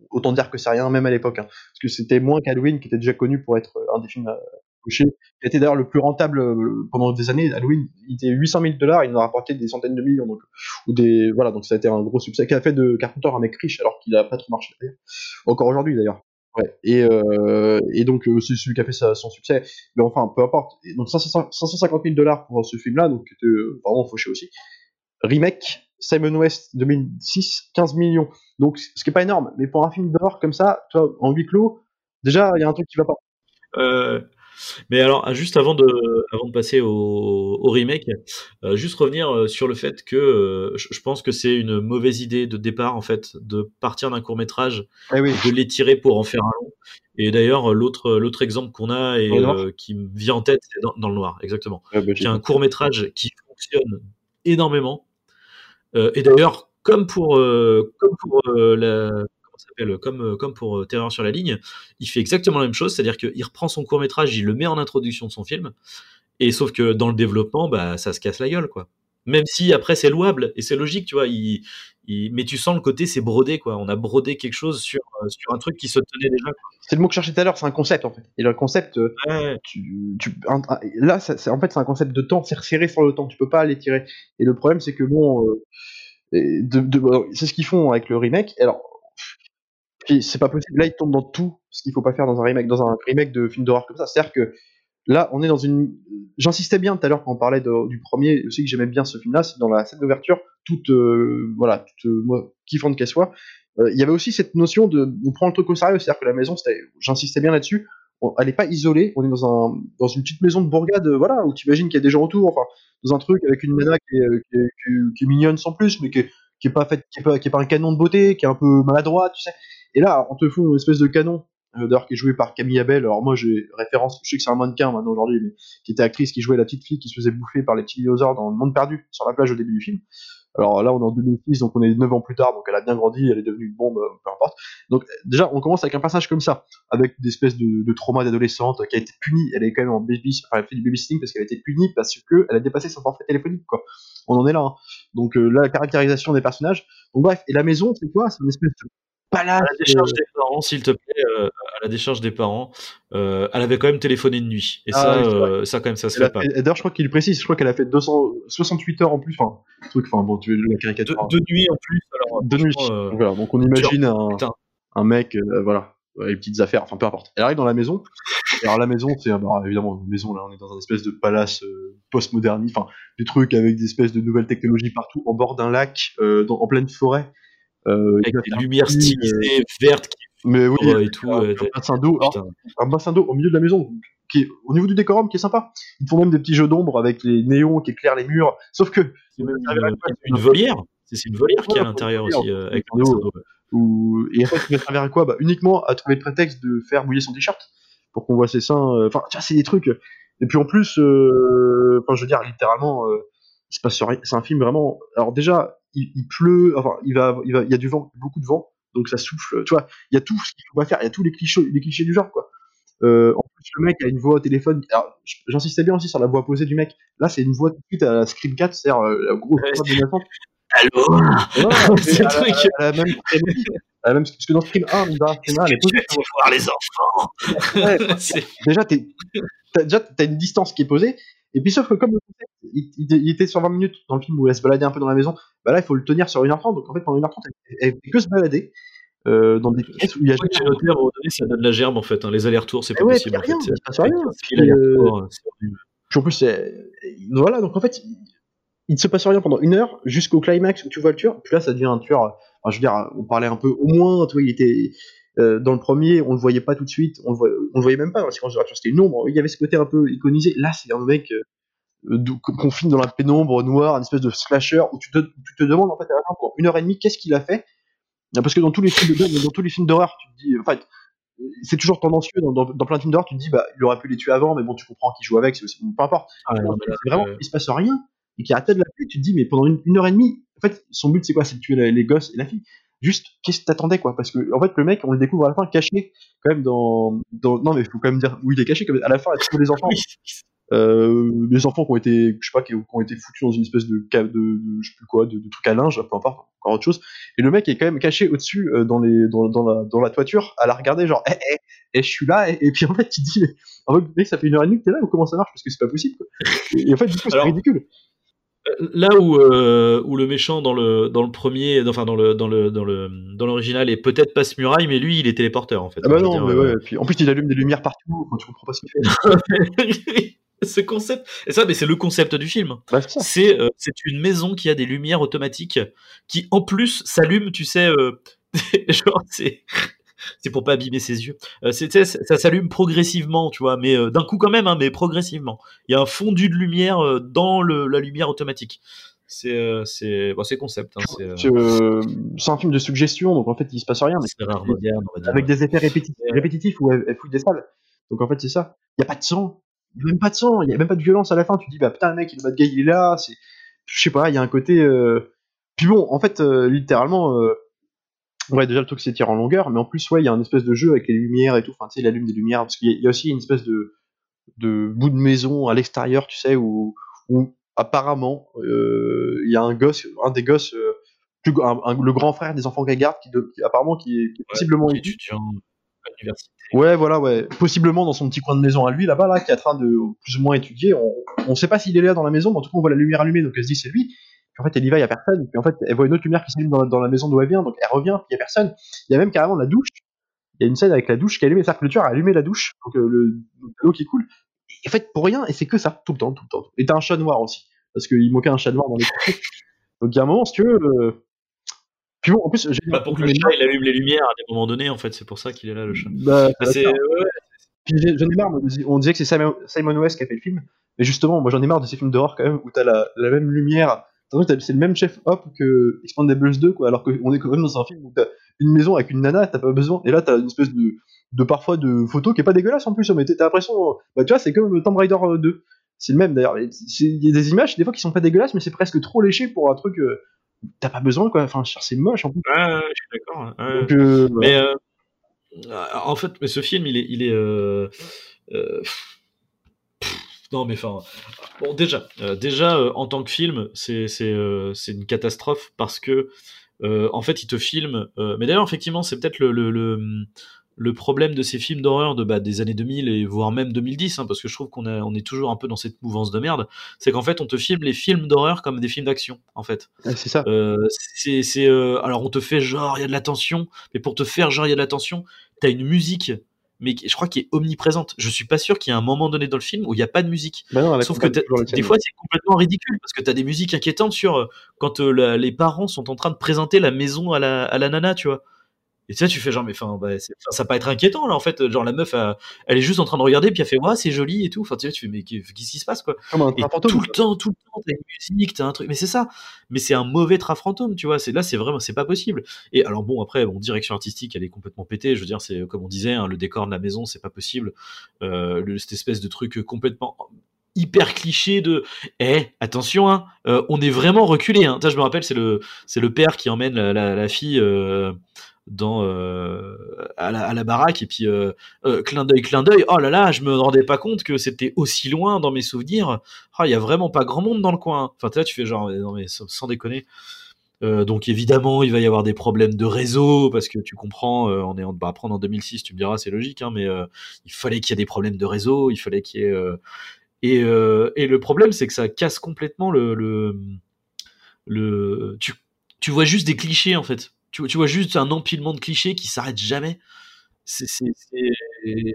autant dire que c'est rien même à l'époque, hein, parce que c'était moins qu'Halloween qui était déjà connu pour être un des films à coucher, qui été d'ailleurs le plus rentable pendant des années. Halloween, il était 800 000 dollars, il en a rapporté des centaines de millions, donc ou des voilà, donc ça a été un gros succès qui a fait de Carpenter un mec riche alors qu'il a pas trop marché encore aujourd'hui d'ailleurs. Ouais. Et, euh, et donc euh, c'est celui qui a fait sa- son succès. Mais enfin, peu importe. Donc 500 550 000 dollars pour ce film-là, donc qui euh, vraiment fauché aussi. Remake, Simon West 2006, 15 millions. Donc ce qui est pas énorme, mais pour un film d'horreur comme ça, toi, en huis clos, déjà il y a un truc qui va pas. Euh, mais alors, ah, juste avant de, avant de passer au, au remake, euh, juste revenir euh, sur le fait que euh, je, pense que c'est une mauvaise idée de départ, en fait, de partir d'un court métrage Eh oui. de l'étirer pour en faire un long. Et d'ailleurs, l'autre, l'autre exemple qu'on a et euh, qui me vient en tête, c'est dans, dans le noir, exactement. Bah, qui est un court métrage qui fonctionne énormément. Et d'ailleurs, comme pour, comme pour la, s'appelle, comme, euh, comme pour euh, Terreur sur la ligne, il fait exactement la même chose, c'est-à-dire qu'il reprend son court métrage, il le met en introduction de son film, et sauf que dans le développement, bah, ça se casse la gueule, quoi. Même si après c'est louable et c'est logique, tu vois, il, il- mais tu sens le côté c'est brodé, quoi. On a brodé quelque chose sur, euh, sur un truc qui se tenait déjà. C'est le mot que je cherchais tout à l'heure, c'est un concept en fait. Et le concept, euh, quoi. Ouais, tu, tu, un- un- là, ça- c'est en fait c'est un concept de temps, c'est resserré sur le temps, tu peux pas l'étirer. Et le problème c'est que bon, euh, et de, de- bon, c'est ce qu'ils font avec le remake. Alors, puis c'est pas possible. Là, ils tombent dans tout ce qu'il faut pas faire dans un remake, dans un remake de film d'horreur comme ça. C'est-à-dire que là, on est dans une. J'insistais bien tout à l'heure quand on parlait du premier, aussi que j'aimais bien ce film-là, c'est dans la scène d'ouverture, toute euh, voilà, toute euh, moi, kiffante qu'elle soit. euh, Il y avait aussi cette notion de, on prend le truc au sérieux, c'est-à-dire que la maison, j'insistais bien là-dessus, elle est pas isolée, on est dans un, dans une petite maison de bourgade, euh, voilà, où tu imagines qu'il y a des gens autour, enfin, dans un truc avec une nana qui est, qui qui mignonne sans plus, mais qui qui est pas pas, pas un canon de beauté, qui est un peu maladroit, tu sais. Et là, on te fout une espèce de canon, euh, d'ailleurs qui est joué par Camille Abel. Alors moi, j'ai référence, je sais que c'est un mannequin maintenant aujourd'hui, mais qui était actrice, qui jouait la petite fille qui se faisait bouffer par les petits dinosaures dans Le Monde Perdu, sur la plage au début du film. Alors là, on est en 2006, donc on est 9 ans plus tard, donc elle a bien grandi, elle est devenue une bombe, euh, peu importe. Donc déjà, on commence avec un passage comme ça, avec des espèces de, de trauma d'adolescente qui a été punie, elle est quand même en baby, enfin, elle fait du babysitting parce qu'elle a été punie parce que elle a dépassé son forfait téléphonique, quoi. On en est là. hein. Donc euh, là, la caractérisation des personnages. Donc bref, et la maison, c'est quoi? C'est une espèce de palace. À la décharge des parents, s'il te plaît, euh, à la décharge des parents, euh, elle avait quand même téléphoné de nuit. Et Ah ça, oui, euh, ça quand même, ça se elle fait pas. D'ailleurs, je crois qu'il précise, je crois qu'elle a fait 200, 68 heures en plus, enfin, truc, enfin bon, tu veux la De, caricature. hein. de nuit en plus, alors. de nuit. franchement, euh, Donc voilà, donc on imagine un, un mec, euh, voilà, les petites affaires, enfin peu importe. Elle arrive dans la maison. Alors la maison, c'est bah, évidemment une maison là, on est dans un espèce de palace euh, post-moderniste, enfin des trucs avec des espèces de nouvelles technologies partout, en bord d'un lac, euh, dans- en pleine forêt. Euh, Avec des lumières stylisées, vertes, qui mais oui, et tout. un, euh, bassin d'eau, putain. un bassin d'eau au milieu de la maison, qui est au niveau du décorum, qui est sympa. Ils font même des petits jeux d'ombre avec les néons qui éclairent les murs. Sauf que C'est une, volière. C'est une volière qui est à l'intérieur aussi, euh, avec ou et en fait, il va servir à quoi? Bah uniquement à trouver le prétexte de faire mouiller son t-shirt pour qu'on voit ses seins. euh, Enfin, tu vois, c'est des trucs. Et puis en plus, euh, enfin, je veux dire, littéralement, euh, il se passe rien. C'est un film vraiment. Alors déjà, il, il pleut. Enfin, il va, il va, il y a du vent, beaucoup de vent, donc ça souffle. Tu vois, il y a tout ce qu'il faut pas faire. Il y a tous les clichés, les clichés du genre, quoi. Euh, en plus, le mec a une voix au téléphone. Alors, j'insistais bien aussi sur la voix posée du mec. Là, c'est une voix tout de suite à la Scream 4, c'est-à-dire euh, la grosse voix de Nathan. Allô Ouais, C'est à la- truc. à la même à la même parce que dans Scream 1, Linda Scream 1, elle est posée. Tu vas voir les enfants Ouais, déjà, t'as, déjà, t'as une distance qui est posée. Et puis, sauf que comme le concept, il, était sur 20 minutes dans le film où elle se baladait un peu dans la maison, bah là, il faut le tenir sur 1h30. Donc, en fait, pendant 1h30, elle, elle fait que se balader euh, dans des pièces où il y a à un donné, ça donne la gerbe en fait. hein, Les allers-retours, c'est Eh pas ouais, possible en rien, fait. rien. Fil aller-retour, euh, c'est horrible. Puis en plus, c'est- voilà, donc en fait, il, il ne se passe rien pendant une heure jusqu'au climax où tu vois le tueur. Puis là, ça devient un tueur. Enfin, je veux dire, on parlait un peu, au moins, tu vois, il était euh, dans le premier, on le voyait pas tout de suite, on le voyait, on le voyait même pas dans la séquence de voiture, c'était une ombre. Il y avait ce côté un peu iconisé. Là, c'est un mec euh, de- qu'on filme dans la pénombre noire, une espèce de slasher où tu te, tu te demandes en fait à la fin une heure et demie qu'est-ce qu'il a fait? Parce que dans tous les films de- dans tous les films d'horreur, tu te dis, en fait, c'est toujours tendancieux dans, dans, dans plein de films d'horreur, tu te dis, bah, il aurait pu les tuer avant, mais bon, tu comprends qu'il joue avec, c'est aussi, peu importe. Ah, non, mais là, vraiment, euh, il se passe rien, et qu'il arrête de l'appeler, tu te dis, mais pendant une, une heure et demie, en fait, son but c'est quoi? C'est de tuer la- les gosses et la fille. Juste, qu'est-ce que t'attendais, quoi? Parce que, en fait, le mec, on le découvre à la fin caché, quand même, dans. dans non, mais il faut quand même dire où il est caché, comme à la fin, il les enfants. Euh, les enfants qui ont été, je sais pas, qui, ont été foutus dans une espèce de de, de- je sais plus quoi, de, de truc à linge, peu importe, encore autre chose. Et le mec est quand même caché au-dessus, euh, dans les, dans, dans la, dans la toiture, à la regarder, genre, eh, eh, eh, je suis là, et, et puis en fait, dis, mais, en fait, mec, ça fait une heure et demie que t'es là, ou comment ça marche, parce que c'est pas possible, quoi. Et, et en fait, du coup, c'est ridicule. Là où, euh, où le méchant dans le, dans le premier, enfin dans le dans le dans le dans l'original est peut-être pas muraille, mais lui il est téléporteur en fait. Ah bah non, dire, mais euh, ouais, puis en plus, il allume des lumières partout, quand tu comprends pas ce qu'il fait. ce concept, et ça, mais c'est le concept du film. Bah, c'est euh, c'est une maison qui a des lumières automatiques qui en plus s'allument, tu sais, genre c'est c'est pour pas abîmer ses yeux. Euh, ça s'allume progressivement, tu vois, mais euh, d'un coup quand même, hein, mais progressivement. Il y a un fondu de lumière euh, dans le, la lumière automatique. C'est c'est bon, c'est concept. Hein, c'est un film de suggestion, donc en fait, il se passe rien, mais c'est rare moderne, avec des effets répétitifs, répétitifs où elle, elle fouille des salles. Donc en fait, c'est ça. Il y a pas de sang. Il y a même pas de sang. Il y a même pas de violence à la fin. Tu te dis, bah putain, le mec, le bad guy, il est là. C'est, je sais pas, il y a un côté. Puis bon, en fait, littéralement. Ouais, déjà le truc s'étire en longueur, mais en plus, ouais, il y a un espèce de jeu avec les lumières et tout. Enfin, tu sais, il allume des lumières parce qu'il y, a- il y a aussi une espèce de de bout de maison à l'extérieur, tu sais, où, où apparemment euh, il y a un gosse, un des gosses, euh, plus, un- un- le grand frère des enfants garde, qui, de- qui apparemment qui est, qui est possiblement étudiant à l'université. Ouais, voilà, ouais. Possiblement dans son petit coin de maison à lui, là-bas, là, qui est en train de plus ou moins étudier. On, on sait pas s'il est là dans la maison, mais en tout cas, on voit la lumière allumée, donc elle se dit c'est lui. Puis en fait, elle y va, il y a personne. Puis en fait, elle voit une autre lumière qui s'allume dans, la- dans la maison d'où elle vient, donc elle revient, puis il y a personne. Il y a même carrément la douche. Il y a une scène avec la douche qui est allumée, c'est-à-dire que le tueur a allumé la douche, donc euh, le l'eau qui coule. Et en fait, pour rien, et c'est que ça, tout le temps, tout le temps. Et t'as un chat noir aussi, parce qu'il manquait un chat noir dans les. Donc il y a un moment, si tu veux. euh, Puis bon, en plus, Bah, pour que le chat il allume les lumières à des moments donnés, en fait, c'est pour ça qu'il est là le chat. Bah, Bah, c'est ouais, ouais. Puis j'en ai marre, on dis- on disait que c'est Simon Simon West qui a fait le film, mais justement, moi j'en ai marre de ces films d'horreur quand même où t'as la, la même lumière. C'est le même chef hop que Expandables 2, quoi, alors qu'on est quand même dans un film où t'as une maison avec une nana, t'as pas besoin. Et là, t'as une espèce de, de parfois de photo qui est pas dégueulasse en plus, mais t'as l'impression, bah tu vois, c'est comme Tomb Raider euh, 2. C'est le même d'ailleurs. Il y a des images, des fois, qui sont pas dégueulasses, mais c'est presque trop léché pour un truc. euh, T'as pas besoin, quoi. Enfin, c'est moche en plus. Ouais, ouais, je suis d'accord. euh. Mais euh, en fait, mais ce film, il est, il est. non, mais enfin, bon, déjà, euh, déjà euh, en tant que film, c'est euh, une catastrophe parce que en fait, il te filme. euh, mais d'ailleurs, effectivement, c'est peut-être le, le, le le problème de ces films d'horreur de bah, des années 2000 et voire même 2010, hein, parce que je trouve qu'on est, on est toujours un peu dans cette mouvance de merde, c'est qu'en fait on te filme les films d'horreur comme des films d'action, en fait. Ouais, c'est ça. C'est, alors on te fait genre il y a de la tension, mais pour te faire genre il y a de la tension, t'as une musique mais je crois qu'il est omniprésente. Je suis pas sûr qu'il y ait un moment donné dans le film où il n'y a pas de musique. Bah non, Sauf que des scènes. fois, c'est complètement ridicule parce que tu as des musiques inquiétantes sur euh, quand euh, la- les parents sont en train de présenter la maison à la, à la nana, tu vois. Et tu sais, tu fais genre, mais enfin, bah, ça va pas être inquiétant là en fait. Genre, la meuf, elle, elle est juste en train de regarder, puis elle fait, ouais, c'est joli et tout. Enfin, tu sais, tu fais, mais qu'est- qu'est-ce qui se passe quoi? Comme un Et tout le temps, tout le temps, t'as une musique, t'as un truc. Mais c'est ça. Mais c'est un mauvais train fantôme, tu vois. C'est là, c'est vraiment, c'est pas possible. Et alors bon, après, bon, direction artistique, elle est complètement pétée. Je veux dire, c'est comme on disait, hein, le décor de la maison, c'est pas possible. Euh, le- cette espèce de truc complètement hyper cliché de eh attention hein, euh, on est vraiment reculé hein. Je me rappelle c'est le c'est le père qui emmène la, la, la fille euh, euh, à, la, baraque. Et puis euh, euh, clin d'œil clin d'œil. Oh là là je me rendais pas compte que c'était aussi loin dans mes souvenirs. Ah il y a vraiment pas grand monde dans le coin. Enfin là tu fais genre non mais sans, déconner. Euh, donc évidemment, il va y avoir des problèmes de réseau parce que tu comprends, on est en, bah, est en 2006, tu me diras, c'est logique, hein, mais il fallait qu'il y ait des problèmes de réseau, il fallait qu'il y ait et, le problème, c'est que ça casse complètement le le, tu vois juste des clichés en fait. Tu, tu vois juste un empilement de clichés qui s'arrête jamais. C'est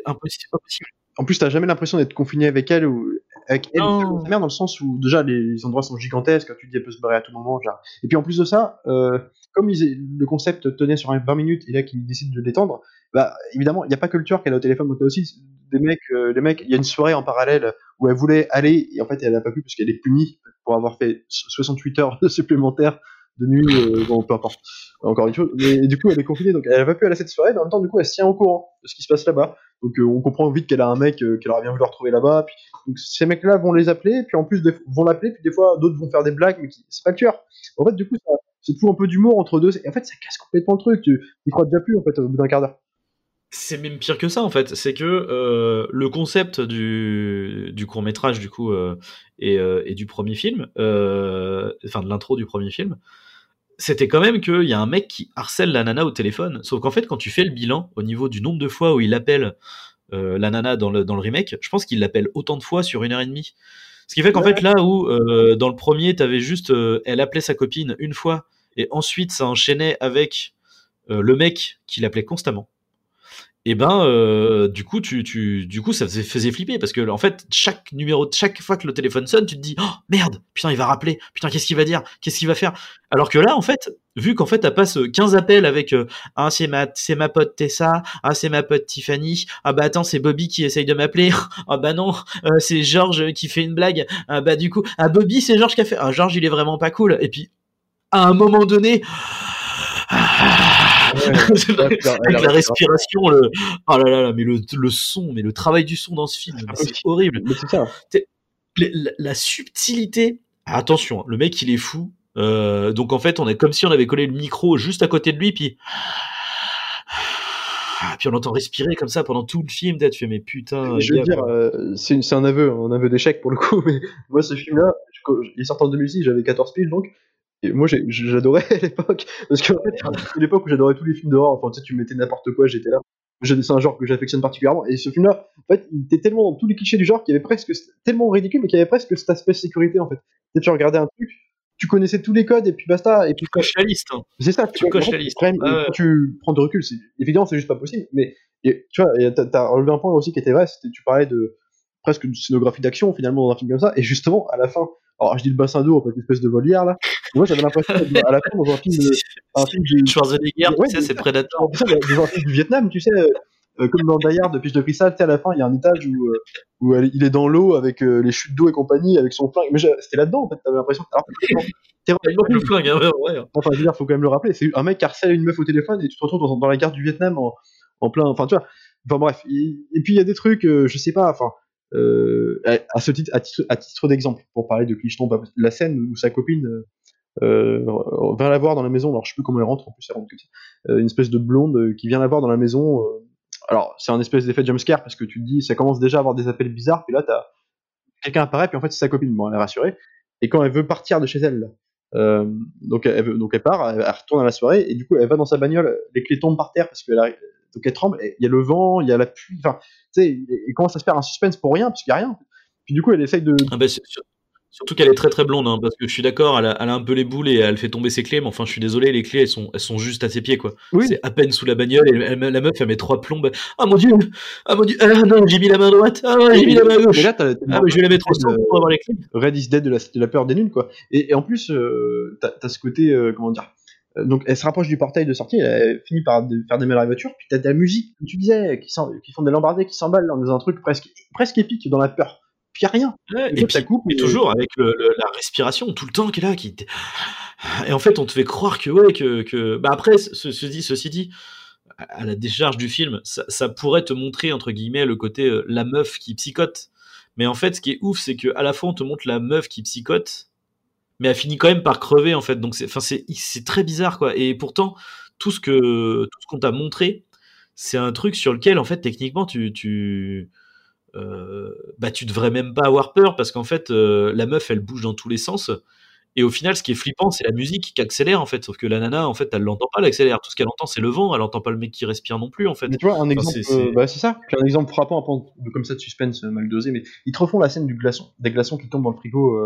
impossible. En plus, t'as jamais l'impression d'être confiné avec elle ou avec elle sa mère, dans le sens où déjà les endroits sont gigantesques, tu te dis elle peut se barrer à tout moment. Genre. Et puis en plus de ça, euh, comme ils, le concept tenait sur un 20 minutes et là qu'ils décident de l'étendre, bah évidemment il n'y a pas que le tueur qui est là au téléphone, donc il y a aussi des mecs, euh, les mecs, il y a une soirée en parallèle où elle voulait aller et en fait elle n'a pas pu parce qu'elle est punie pour avoir fait 68 heures supplémentaires de nuit, euh, bon peu importe, encore une chose. Mais du coup elle est confinée, donc elle n'a pas pu aller à cette soirée, mais en même temps du coup elle se tient au courant de ce qui se passe là-bas. Donc euh, on comprend vite qu'elle a un mec euh, qu'elle aurait bien voulu retrouver là-bas. Puis, donc ces mecs-là vont les appeler, puis en plus vont l'appeler, puis des fois d'autres vont faire des blagues, mais qui, c'est pas le tueur. En fait, du coup, ça, c'est tout un peu d'humour entre deux. Et en fait, ça casse complètement le truc. Tu n'y crois déjà plus en fait au bout d'un quart d'heure. C'est même pire que ça en fait. C'est que le concept du, court métrage du coup et, du premier film, enfin de l'intro du premier film, c'était quand même qu'il y a un mec qui harcèle la nana au téléphone. Sauf qu'en fait, quand tu fais le bilan au niveau du nombre de fois où il appelle euh, la nana dans le, dans le remake, je pense qu'il l'appelle autant de fois sur une heure et demie. Ce qui fait qu'en Ouais. fait, là où euh, dans le premier, t'avais juste, euh, elle appelait sa copine une fois, et ensuite ça enchaînait avec euh, le mec qui l'appelait constamment. Et ben, euh, du coup, tu, tu, du coup, ça faisait, flipper parce que en fait, chaque numéro, chaque fois que le téléphone sonne, tu te dis, oh merde, putain, il va rappeler, putain, qu'est-ce qu'il va dire, qu'est-ce qu'il va faire? Alors que là, en fait, vu qu'en fait, t'as pas ce 15 appels avec, euh, ah c'est ma, c'est ma pote Tessa, ah c'est ma pote Tiffany, ah bah attends, c'est Bobby qui essaye de m'appeler, ah bah non, euh, c'est Georges qui fait une blague, ah bah du coup, ah Bobby, c'est Georges qui a fait, ah Georges, il est vraiment pas cool. Et puis, à un moment donné. Avec la respiration, le... oh là là là, mais le, le son, mais le travail du son dans ce film, mais c'est horrible. Mais c'est ça. La, subtilité. Ah, attention, le mec il est fou. Euh, donc en fait, on est comme si on avait collé le micro juste à côté de lui, puis puis on l'entend respirer comme ça pendant tout le film. Tu fais mais putain. je veux dire, euh, c'est une- c'est un aveu, un aveu d'échec pour le coup. Mais moi, ce film-là, il sort en 2006, j'avais 14 piges donc. Et moi, j'adorais à l'époque. Parce qu'en fait, c'est l'époque où j'adorais tous les films d'horreur. Enfin, tu sais, tu mettais n'importe quoi, j'étais là. C'est un genre que j'affectionne particulièrement. Et ce film-là, en fait, il était tellement dans tous les clichés du genre qu'il y avait presque, tellement ridicule, mais qu'il y avait presque cet aspect sécurité, en fait. Tu sais, tu regardais un truc, tu connaissais tous les codes, et puis basta. Et puis, tu coches la liste. hein. c'est ça, Tu coches en fait, la liste. quand même, Ouais, ouais. Quand tu prends de recul, évidemment, c'est juste pas possible. Mais et, tu vois, et t'as, t'as relevé un point aussi qui était vrai, c'était tu parlais de presque de scénographie d'action finalement dans un film comme ça. Et justement, à la fin, alors je dis le bassin d'eau, en fait, une espèce de volière là. Moi, j'avais l'impression à la fin dans un film, de, un film du, Schwarzenegger, Ouais, tu sais, c'est ça, Predator. en plus, dans un film du Vietnam, tu sais, euh, euh, comme dans Die Hard de Piche de Cristal, tu sais, à la fin, il y a un étage où, euh, où elle- il est dans l'eau avec euh, les chutes d'eau et compagnie, avec son flingue. Mais c'était là-dedans, en fait, t'avais l'impression. Alors, t'es Le flingue, hein, ouais, ouais. Enfin, je veux dire, faut quand même le rappeler. C'est un mec qui harcèle une meuf au téléphone et tu te retrouves dans, dans la gare du Vietnam en, en plein. Enfin, tu vois. Enfin, bref. Et, et puis, il y a des trucs, je sais pas, enfin. Euh, à, ce titre, à titre, d'exemple, pour parler de Clicheton, la scène où sa copine euh, euh, vient la voir dans la maison, alors je sais plus comment elle rentre, en plus elle rentre comme ça, euh, une espèce de blonde euh, qui vient la voir dans la maison. alors, c'est un espèce d'effet jumpscare parce que tu te dis, ça commence déjà à avoir des appels bizarres, puis là, t'as quelqu'un apparaît, puis en fait, c'est sa copine. Bon, elle est rassurée. Et quand elle veut partir de chez elle, donc, elle donc elle part, elle, elle retourne à la soirée, et du coup, elle va dans sa bagnole, les clés tombent par terre parce qu'elle. Donc elle tremble, il y a le vent, il y a la pluie, enfin, tu sais, il commence à se faire un suspense pour rien, parce qu'il y a rien. Puis du coup, elle essaye de. Ah bah, Surtout qu'elle est très très blonde, hein, parce que je suis d'accord, elle a, elle a un peu les boules et elle fait tomber ses clés, mais enfin je suis désolé, les clés elles sont, elles sont juste à ses pieds quoi. Oui. C'est à peine sous la bagnole et elle- la meuf elle met trois plombes. Ah mon dieu, ah mon dieu, ah non j'ai mis la main droite, ah ouais, j'ai mis la main gauche. Là, Ah mais je vais la mettre au centre pour avoir les clés. Red is Dead de la, de la peur des nuls, quoi. Et, et en plus, euh, t'as, t'as ce côté, euh, comment dire, donc elle se rapproche du portail de sortie, elle finit par de- faire démarrer la voiture, puis t'as de la musique, comme tu disais, qui, font des lambardés, qui s'emballent dans un truc presque, presque épique dans la peur. Puis y a rien. Ouais, Et et puis, coupe, mais toujours avec le- le- la respiration tout le temps qui est là, qui et en fait on te fait croire que ouais que, que... bah après ce, ce dit ceci dit à la décharge du film ça, ça pourrait te montrer entre guillemets le côté euh, la meuf qui psychote mais en fait ce qui est ouf c'est que à la fois on te montre la meuf qui psychote mais elle finit quand même par crever en fait. Donc c'est enfin c'est c'est très bizarre quoi. Et pourtant tout ce que tout ce qu'on t'a montré c'est un truc sur lequel en fait techniquement tu tu euh, bah tu devrais même pas avoir peur parce qu'en fait euh, la meuf elle bouge dans tous les sens. Et au final ce qui est flippant c'est la musique qui accélère en fait. Sauf que la nana en fait elle l'entend pas elle accélère. Tout ce qu'elle entend c'est le vent. Elle entend pas le mec qui respire non plus en fait. Mais tu vois, un exemple, c'est- c'est- euh, bah, c'est ça. Puis un exemple frappant, un peu de- comme ça de suspense mal dosé, mais ils te refont la scène du glaçon, des glaçons qui tombent dans le frigo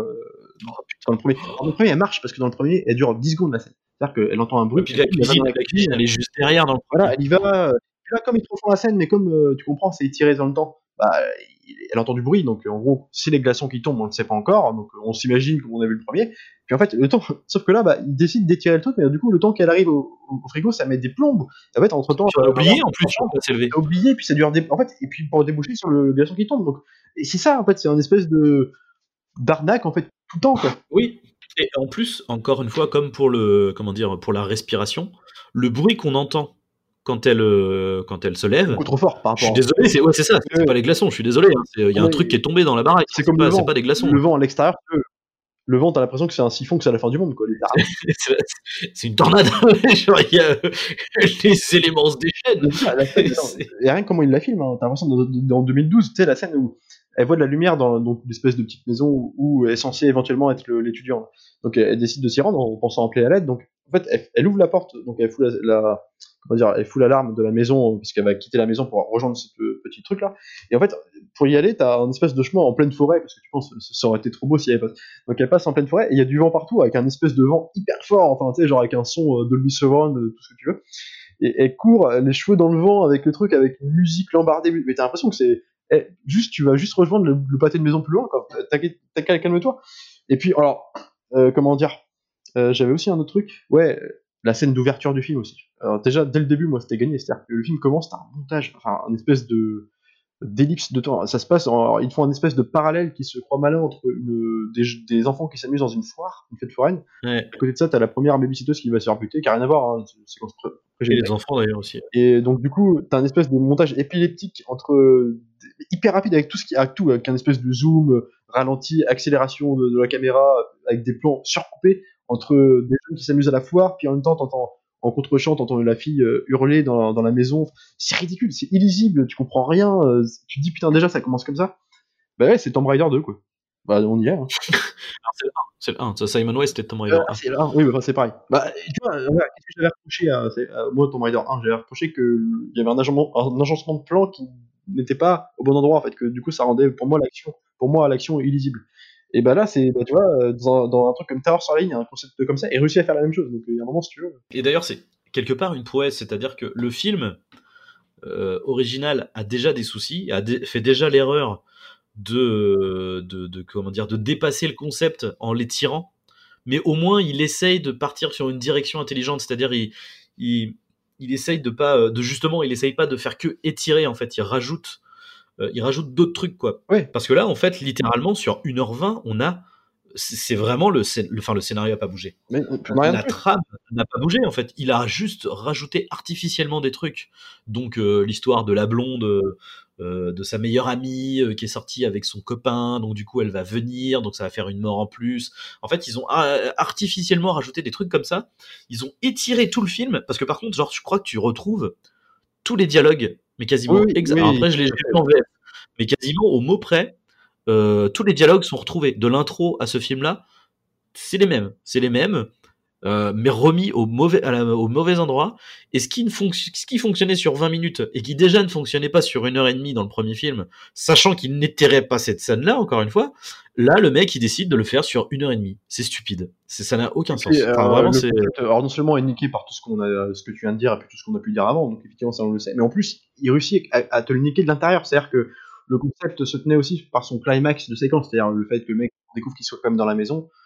dans, le premier. Dans le premier, elle marche parce que dans le premier, elle dure 10 secondes la scène. C'est-à-dire qu'elle entend un bruit. et puis la cuisine la cuisine elle est juste derrière dans le Voilà, elle y va. euh, là, comme ils te refont la scène, mais comme euh, tu comprends, c'est étiré dans le temps, bah, il- elle entend du bruit. Donc, en gros, c'est les glaçons qui tombent, on ne le sait pas encore. Donc, euh, on s'imagine comme on a vu le premier. Puis en fait, le temps, sauf que là, bah, ils décident d'étirer le truc, mais du coup, le temps qu'elle arrive au, au frigo, ça met des plombes. En fait, entre temps, as oublié en plus on s'élever T'as oublié, puis ça dure des... en fait, et puis pour déboucher sur le glaçon qui tombe. Donc, et c'est ça, en fait, c'est un espèce de d'arnaque, en fait, tout le temps, quoi. Oui, et en plus, encore une fois, comme pour le, comment dire, pour la respiration, le bruit qu'on entend quand elle, euh, quand elle se lève. Beaucoup trop fort par Je suis rapport. désolé, c'est ouais, ça, c'est pas les glaçons. Je suis désolé, hein, il y a un truc qui est tombé dans la baraque. C'est comme pas, le vent. pas des glaçons. Le vent à l'extérieur, le, vent, t'as l'impression que c'est un siphon, que c'est la fin du monde, quoi. C'est- une tornade. Genre, il y a les éléments se déchaînent. Scène, C'est- et rien comment il la filme, hein. t'as l'impression dans 2012, tu sais, la scène où elle voit de la lumière dans, dans une espèce de petite maison où, où est censé éventuellement être l'étudiant. Donc elle, elle décide de s'y rendre en pensant appeler à l'aide. Donc en fait, elle, elle ouvre la porte, donc elle fout la, comment dire, elle l'alarme de la maison parce qu'elle va quitter la maison pour rejoindre ce pe- petit truc là. Et en fait, pour y aller, t'as un espèce de chemin en pleine forêt parce que tu penses ça aurait été trop beau si elle passe. Donc elle passe en pleine forêt et il y a du vent partout avec un espèce de vent hyper fort, enfin tu sais, genre avec un son euh, Dolby Surround, euh, tout ce que tu veux et elle court euh, les cheveux dans le vent avec le truc avec une musique lambardée mais t'as l'impression que c'est eh, juste tu vas juste rejoindre le, le pâté de maison plus loin quoi. T'as qu'à- t'as qu'à calme-toi. Et puis alors euh, comment dire Euh, j'avais aussi un autre truc. Ouais euh, la scène d'ouverture du film aussi. Alors déjà dès le début moi c'était gagné. C'est-à-dire que le film commence t'as un montage enfin un espèce de d'ellipse de temps. Ça se passe en- ils font un espèce de parallèle qui se croit malin entre une, des, des enfants qui s'amusent dans une foire une fête foraine. Ouais. à côté de ça t'as la première babysitteuse qui va se faire buter qui a rien à voir hein, séquence géniale. les enfants d'ailleurs aussi. Et donc du coup, t'as un espèce de montage épileptique entre euh, hyper rapide avec tout ce qui avec tout avec un espèce de zoom euh, ralenti, accélération de, de la caméra avec des plans surcoupés entre euh, des jeunes qui s'amusent à la foire, puis en même temps t'entends en contre-champ, t'entends la fille euh, hurler dans, dans la maison. C'est ridicule, c'est illisible, tu comprends rien. euh, tu te dis putain déjà ça commence comme ça. Bah ouais, c'est Tomb Raider 2 quoi. Bah on y est. Hein. C'est le 1, c'est le 1. Ça, Simon West c'était Tom Raider Euh, c'est là, oui, mais enfin, c'est pareil. Bah, tu vois, euh, qu'est-ce que j'avais reproché à, à moi, Tomb Raider 1 J'avais reproché qu'il y avait un agencement, un agencement de plan qui n'était pas au bon endroit, en fait, que du coup, ça rendait pour moi l'action, pour moi, l'action illisible. Et bah là, c'est, bah, tu vois, euh, dans un, dans un truc comme Tower sur la ligne, un concept comme ça, et réussi à faire la même chose. Donc, il y a un moment, si tu veux. Et d'ailleurs, c'est quelque part une prouesse, c'est-à-dire que le film euh, original a déjà des soucis, a fait déjà l'erreur de, de, de- comment dire, de dépasser le concept en l'étirant, mais au moins il essaye de partir sur une direction intelligente, c'est-à-dire il, il, il essaye de pas, euh, de justement, il essaye pas de faire que étirer en fait, il rajoute, euh, il rajoute d'autres trucs quoi. Parce que là, en fait, littéralement sur 1h20, on a, c'est vraiment le, le, enfin, le scénario a pas bougé Mais, euh, la trame n'a pas bougé en fait. Il a juste rajouté artificiellement des trucs. Donc euh, l'histoire de la blonde, de sa meilleure amie euh, qui est sortie avec son copain, donc du coup elle va venir, donc ça va faire une mort en plus. En fait, ils ont euh, artificiellement rajouté des trucs comme ça. Ils ont étiré tout le film parce que par contre, genre, je crois que tu retrouves tous les dialogues, mais quasiment Oui, oui, exa- oui. Alors, Après, je les ai vus en VF, mais quasiment au mot près. euh, tous les dialogues sont retrouvés de l'intro à ce film-là. C'est les mêmes, c'est les mêmes. Euh, mais remis au mauvais, à la- au mauvais endroit. Et ce qui, ne fonc- ce qui fonctionnait sur 20 minutes et qui déjà ne fonctionnait pas sur une heure et demie dans le premier film, sachant qu'il n'étirait pas cette scène-là, encore une fois, là, le mec, il décide de le faire sur une heure et demie. C'est stupide. C'est, ça n'a aucun sens. Enfin, euh, vraiment, concept, alors non seulement est niqué par tout ce qu'on a, ce que tu viens de dire et puis tout ce qu'on a pu dire avant, donc effectivement ça on le sait, mais en plus il réussit à, à te le niquer de l'intérieur, c'est-à-dire que le concept se tenait aussi par son climax de séquence, c'est-à-dire le fait que le mec découvre qu'il soit quand même dans la maison, euh,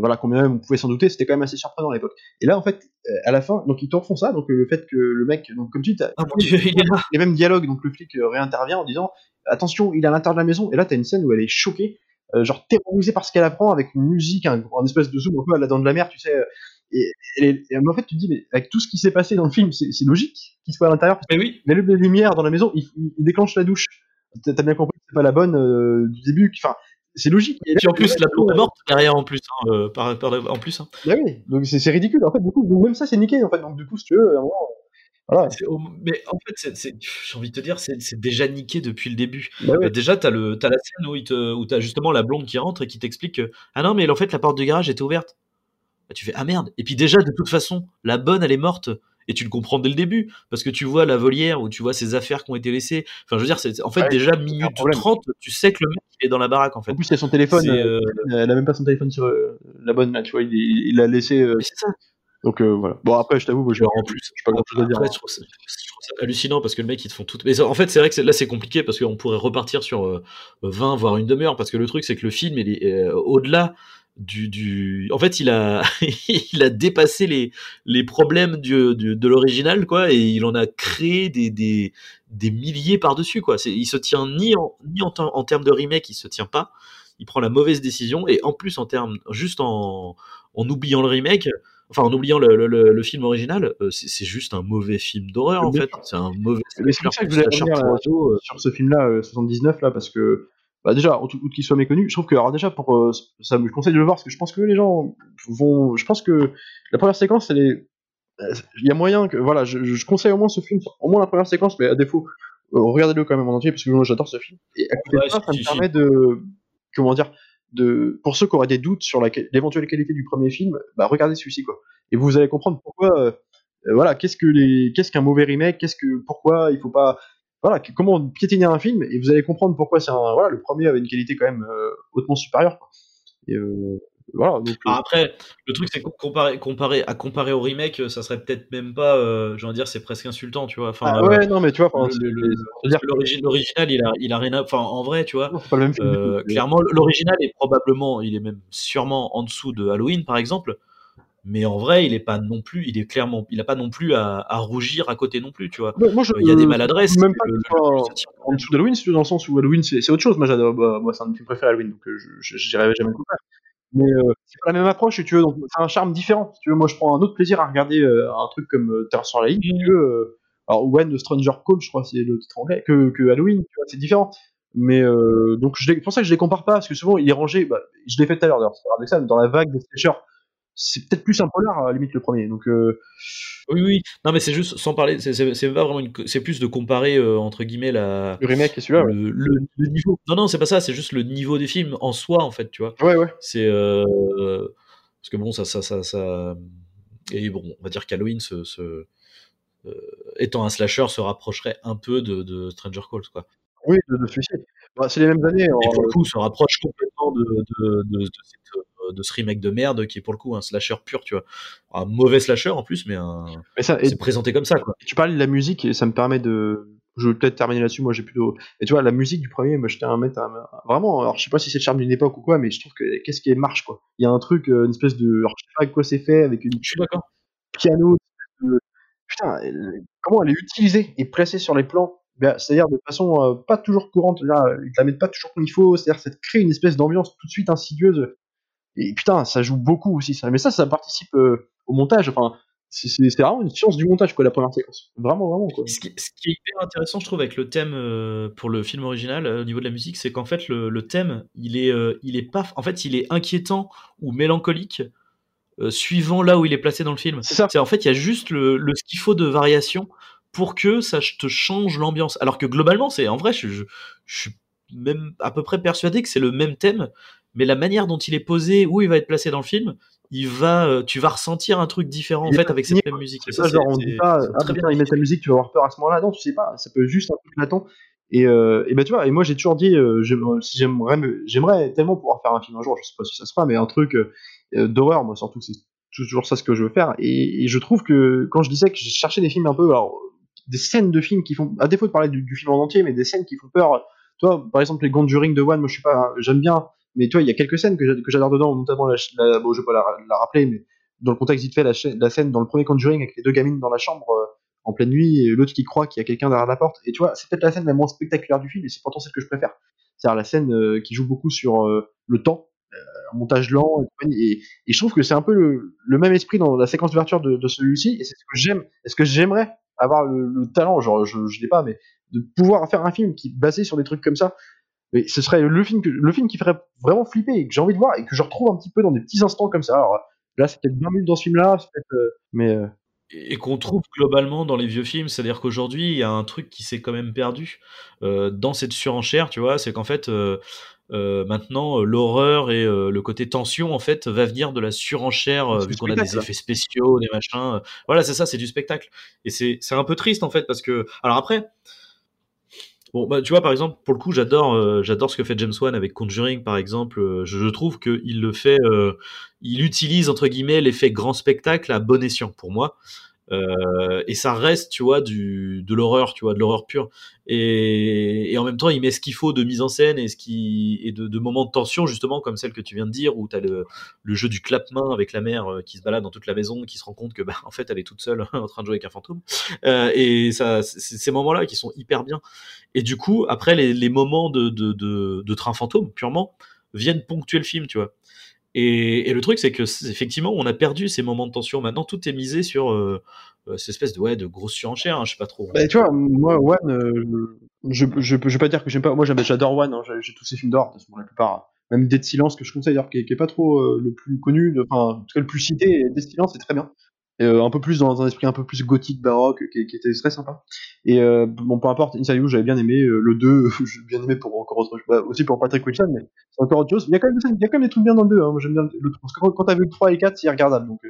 voilà combien même on pouvait s'en douter, c'était quand même assez surprenant à l'époque. Et là en fait euh, à la fin, donc ils te refont ça, donc euh, le fait que le mec, donc comme tu dis, Ah les mêmes dialogues, donc le flic euh, réintervient en disant attention, il est à l'intérieur de la maison, et là t'as une scène où elle est choquée, euh, genre terrorisée par ce qu'elle apprend avec une musique, un, un espèce de zoom un peu à la dent de la mer, tu sais. euh, Et, et- et en fait, tu te dis, mais avec tout ce qui s'est passé dans le film, c'est logique qu'il soit à l'intérieur. parce Mais oui. allume les lumières dans la maison, il, il déclenche la douche. T'as t'as bien compris que c'est pas la bonne euh, du début. Enfin, c'est logique. Et puis en plus, la blonde est morte derrière en plus. hein, euh, par, par- en plus. hein. Bah oui, donc c'est c'est ridicule. En fait, du coup, donc même ça, c'est niqué. En fait, donc du coup, si tu veux, voilà. Mais en fait, c'est- c'est- j'ai envie de te dire, c'est c'est déjà niqué depuis le début. Bah ouais. Euh, Déjà, t'as le, t'as la scène où, il te, où t'as justement la blonde qui rentre et qui t'explique que ah non, mais en fait, la porte du garage était ouverte. Bah, tu fais ah merde. Et puis déjà, de toute façon, la bonne, elle est morte. Et tu le comprends dès le début, parce que tu vois la volière où tu vois ses affaires qui ont été laissées. Enfin, je veux dire, c'est en fait Ouais, déjà minute problème. 30, tu sais que le mec est dans la baraque en fait. En plus, il a son téléphone. Euh, euh, Elle a même pas son téléphone sur euh, la bonne là, tu vois. Il l'a laissé. euh, c'est ça. donc euh, voilà. Bon après, je t'avoue, moi, je en plus, pas grand chose à dire. Après, je, trouve ça, je trouve ça hallucinant parce que le mec, ils te font tout. Mais en fait, c'est vrai que là, c'est compliqué parce qu'on pourrait repartir sur euh, 20, voire une demi-heure. Parce que le truc, c'est que le film, il est euh, au-delà du, du. En fait, il a, il a dépassé les, les problèmes du, du- de l'original, quoi, et il en a créé des, des, des milliers par-dessus, quoi. C'est- Il se tient ni en, ni en, ter- en termes de remake, il se tient pas. Il prend la mauvaise décision, et en plus, en termes, juste en, en oubliant le remake, enfin en oubliant le, le, le- le film original, euh, c'est juste un mauvais film d'horreur en fait. C'est un mauvais. Mais c'est pour ça que je voulais revenir ados, euh. sur ce film-là, euh, 79 là, parce que bah, déjà, outre qu'il soit méconnu, je trouve que alors déjà pour euh, ça me conseille de le voir parce que je pense que les gens vont, je pense que la première séquence, elle est, euh, il y a moyen que voilà, je, je conseille au moins ce film, au moins la première séquence, mais à défaut, euh, regardez-le quand même en entier parce que moi j'adore ce film. Et à côté Ouais, de ça, ça me permet de, comment dire, de, pour ceux qui auraient des doutes sur l'éventuelle qualité du premier film, bah regardez celui-ci quoi. Et vous allez comprendre pourquoi. euh, voilà, qu'est-ce que les, qu'est-ce qu'un mauvais remake, qu'est-ce que, pourquoi il faut pas, voilà, comment piétiner un film, et vous allez comprendre pourquoi c'est un, voilà, le premier avait une qualité quand même euh, hautement supérieure. Et euh, voilà, donc. euh, Ah, après, le truc c'est que comparé, comparé, à comparer au remake, ça serait peut-être même pas, euh, j'ai envie de dire, c'est presque insultant, tu vois. Enfin, ah ouais, non, mais tu vois, l'original, il a, il a rien à, enfin, en vrai, tu vois. pas le même film. clairement, l'original est probablement, il est même sûrement en dessous de Halloween, par exemple. Mais en vrai, il est pas non plus, il est clairement, il a pas non plus à, à rougir à côté non plus, tu vois. Moi, moi, je, Euh, Il y a des maladresses. Même pas le- le- en- dessous d'Halloween, dans le sens où Halloween c'est autre chose. Moi, j'adore, bah, moi, c'est un de mes films préférés Halloween, donc euh, je, dirais jamais le. Mais euh, c'est pas la même approche, si tu veux, donc c'est un charme différent. Si tu veux, moi, je prends un autre plaisir à regarder euh, un truc comme euh, Terreur sur la ligne, si tu veux. euh, alors, When the Stranger Code, je crois, c'est le titre anglais, que, que Halloween, tu vois, c'est différent. Mais donc, c'est pour ça que je les compare pas, parce que souvent, il est rangé, bah, je l'ai fait tout à l'heure d'ailleurs, c'est paradoxal, dans la vague des slashers. C'est peut-être plus un polar, à la limite, le premier. Donc, euh, Oui, oui. Non, mais c'est juste, sans parler, c'est- pas vraiment une, c'est plus de comparer, euh, entre guillemets, la, le remake et celui-là, ouais. le, le- le niveau. Non, non, c'est pas ça, c'est juste le niveau des films en soi, en fait, tu vois. Ouais, ouais. C'est, euh, parce que bon, ça, ça, ça, ça, et bon, on va dire qu'Halloween, se, se, euh, étant un slasher, se rapprocherait un peu de, de Stranger Calls, quoi. Oui, de, de celui-ci. Bah, c'est les mêmes années. Et pour le coup, se rapproche complètement de, de, de, de cette, euh, de ce remake de merde qui est pour le coup un slasher pur, tu vois. Un mauvais slasher en plus, mais un... mais c'est présenté comme ça, quoi. tu parlais de la musique et ça me permet de. Je vais peut-être terminer là-dessus. Moi, j'ai plutôt. Et tu vois, la musique du premier, moi, j'étais un mec. un- Vraiment, alors je sais pas si c'est le charme d'une époque ou quoi, mais je trouve que qu'est-ce qui marche, quoi. Il y a un truc, euh, une espèce de. Alors, je sais pas avec quoi c'est fait, avec une Je suis d'accord. piano. de- Putain, elle- comment elle est utilisée et placée sur les plans? Ben, C'est-à-dire de façon euh, pas toujours courante. Là, ils la mettent pas toujours comme il faut. C'est-à-dire que ça te crée une espèce d'ambiance tout de suite insidieuse. Et putain, ça joue beaucoup aussi. Ça. Mais ça, ça participe euh, au montage. Enfin, c'est vraiment une science du montage, quoi, la première séquence. Vraiment, vraiment, quoi. Ce qui, ce qui est hyper intéressant, je trouve, avec le thème euh, pour le film original euh, au niveau de la musique, c'est qu'en fait le, le thème, il est, il est pas, en fait, il est inquiétant ou mélancolique suivant là où il est placé dans le film. C'est ça. C'est en fait, il y a juste le, le ce qu'il faut de variation pour que ça te change l'ambiance. Alors que globalement, c'est en vrai, je, je, je suis même à peu près persuadé que c'est le même thème, mais la manière dont il est posé, où il va être placé dans le film, il va, euh, tu vas ressentir un truc différent en Il fait avec cette même musique. C'est ça, genre, on dit pas, ah très putain, bien ils mettent la musique, tu vas avoir peur à ce moment-là. Non, tu sais pas, ça peut être juste un truc latent. Et, euh, et ben tu vois, et moi j'ai toujours dit, euh, j'aimerais, me- j'aimerais tellement pouvoir faire un film un jour, je sais pas si ça se fera, mais un truc euh, d'horreur, moi surtout, c'est toujours ça ce que je veux faire. Et, et je trouve que quand je disais que je cherchais des films un peu, alors, des scènes de films qui font, à défaut de parler du, du film en entier, mais des scènes qui font peur. Toi, par exemple, les Conjuring de One, moi je suis pas, j'aime bien, mais toi, il y a quelques scènes que j'a- que j'adore dedans, notamment la, la- bon, je vais pas la, rappeler, mais dans le contexte vite fait, la, scène dans le premier Conjuring avec les deux gamines dans la chambre euh, en pleine nuit et l'autre qui croit qu'il y a quelqu'un derrière la porte. Et tu vois, c'est peut-être la scène la moins spectaculaire du film, et c'est pourtant celle que je préfère. C'est-à-dire la scène euh, qui joue beaucoup sur euh, le temps, un montage lent, et, je trouve que c'est un peu le, même esprit dans la séquence d'ouverture de, celui-ci, et c'est ce que j'aime, est ce que j'aimerais avoir le, le talent, genre je, je l'ai pas, mais de pouvoir faire un film qui basé sur des trucs comme ça. Mais ce serait le film, que, le film qui ferait vraiment flipper et que j'ai envie de voir et que je retrouve un petit peu dans des petits instants comme ça. Alors là, c'est peut-être 20 minutes dans ce film-là, euh, mais euh, et qu'on trouve globalement dans les vieux films, c'est-à-dire qu'aujourd'hui il y a un truc qui s'est quand même perdu euh, dans cette surenchère, tu vois, c'est qu'en fait euh, maintenant euh, l'horreur et euh, le côté tension en fait va venir de la surenchère vu qu'on a des effets spéciaux, des machins, voilà c'est ça, c'est du spectacle. Et c'est c'est un peu triste en fait parce que alors après Bon, bah, tu vois, par exemple, pour le coup, j'adore, euh, j'adore ce que fait James Wan avec Conjuring, par exemple. Euh, je, trouve qu'il le fait, euh, il utilise entre guillemets l'effet grand spectacle à bon escient pour moi. Euh, et ça reste, tu vois, du, de l'horreur, tu vois, de l'horreur pure. Et, en même temps, il met ce qu'il faut de mise en scène et, de, moments de tension, justement, comme celle que tu viens de dire, où tu as le, jeu du clap-main avec la mère euh, qui se balade dans toute la maison, qui se rend compte que, bah, en fait, elle est toute seule en train de jouer avec un fantôme. Euh, et ça, ces moments-là qui sont hyper bien. Et du coup, après, les, moments de, de train fantôme, purement, viennent ponctuer le film, tu vois. Et, le truc, c'est que effectivement, on a perdu ces moments de tension. Maintenant, tout est misé sur euh, euh, cette espèce de ouais grosse surenchère. Hein, je sais pas trop. Bah, tu vois, moi, One, euh, je, je, je, vais pas dire que j'aime pas. Moi, j'adore One, hein, j'ai tous ces films façon, la plupart. Même Dead Silence, que je conseille qui, qui est pas trop le plus connu, enfin, en tout cas le plus cité, Dead Silence, c'est très bien. Euh, un peu plus dans un esprit un peu plus gothique, baroque, qui, qui était très sympa. Et euh, bon, peu importe, You, j'avais bien aimé, euh, le 2, j'ai bien aimé pour encore autre chose, bah, aussi pour Patrick Wilson, mais c'est encore autre chose. Il y a quand même, il y a quand même des trucs bien dans le 2, hein. moi j'aime bien le 3. Parce que quand, t'as vu le 3 et le 4, c'est regardable. Donc, euh.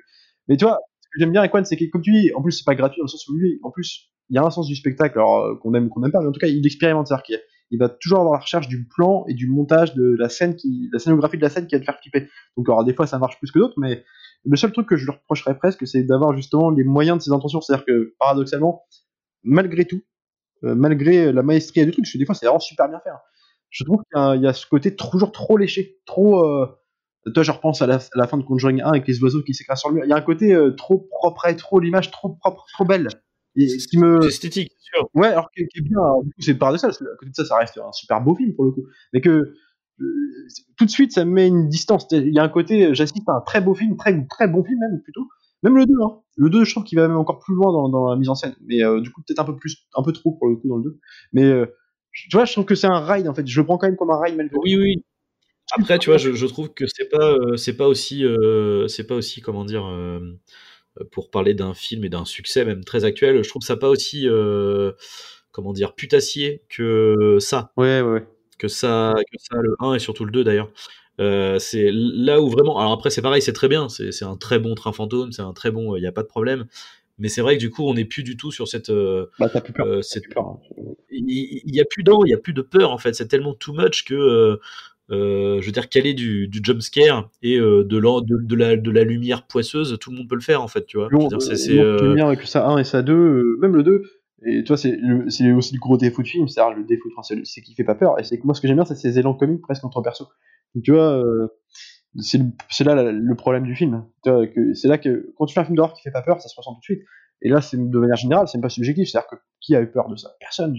Mais tu vois, ce que j'aime bien avec One, c'est que, comme tu dis, en plus, c'est pas gratuit dans le sens où lui, en plus, il y a un sens du spectacle, alors euh, qu'on aime ou qu'on aime pas, mais en tout cas, il expérimente, c'est-à-dire il va toujours avoir la recherche du plan et du montage de la scène qui, la scénographie de la scène qui va te faire flipper. Donc, alors, des fois, ça marche plus que d'autres, mais le seul truc que je lui reprocherais presque, c'est d'avoir justement les moyens de ses intentions. C'est-à-dire que, paradoxalement, malgré tout, euh, malgré la maestria du truc, parce que des fois, c'est vraiment super bien fait. hein. Je trouve qu'il y, a- ce côté toujours trop léché, trop. Euh, toi, je repense à la, fin de Conjuring 1 avec les oiseaux qui s'écrasent sur le mur. Il y a un côté euh, trop propre, trop l'image trop propre, trop belle. Et ce qui me, C'est esthétique, sûr. Ouais, alors qui est bien. alors, du coup, c'est paradoxal, parce que à côté de ça, ça reste un super beau film pour le coup. Mais que euh, tout de suite, ça me met une distance. Il y a un côté, euh, j'assiste à un très beau film, très très bon film même plutôt. Même le 2, hein. Le 2, je trouve qu'il va même encore plus loin dans, dans la mise en scène. Mais euh, du coup, peut-être un peu plus, un peu trop pour le coup dans le 2. Mais euh, tu vois, je trouve que c'est un ride en fait. Je le prends quand même comme un ride malgré tout. Oui, oui. Après, tu vois, je, je trouve que c'est pas, c'est pas aussi, c'est pas aussi, comment dire, pour parler d'un film et d'un succès même très actuel, je trouve ça pas aussi, euh, comment dire, putassier que ça, Ouais, ouais, ouais. que ça, que ça, le 1 et surtout le 2 d'ailleurs. Euh, c'est là où vraiment. Alors après, c'est pareil, c'est très bien. C'est c'est un très bon train fantôme, c'est un très bon. Il n'y a pas de problème. Mais c'est vrai que du coup, on n'est plus du tout sur cette. euh, Bah, t'as plus peur. euh, T'as cette- plus peur. hein. il il y a plus d'an, il y a plus de peur en fait. C'est tellement too much que, euh, euh, je veux dire, caler du, du jump scare et euh, de, l'en- de, de la, de la lumière poisseuse, tout le monde peut le faire en fait, tu vois. Dire, c'est- euh, long, euh, avec ça 1 et ça 2, euh, même le 2. Et tu vois, c'est aussi le gros défaut du film, c'est-à-dire le défaut, enfin, c'est qu'il fait pas peur. Et c'est moi, ce que j'aime bien, c'est ces élans comiques presque entre persos. Donc tu vois, euh, c'est là la- le problème du film. C'est là que quand tu fais un film d'horreur qui fait pas peur, ça se ressent tout de suite. Et là, c'est de manière générale, c'est pas subjectif. C'est-à-dire que qui a eu peur de ça? Personne.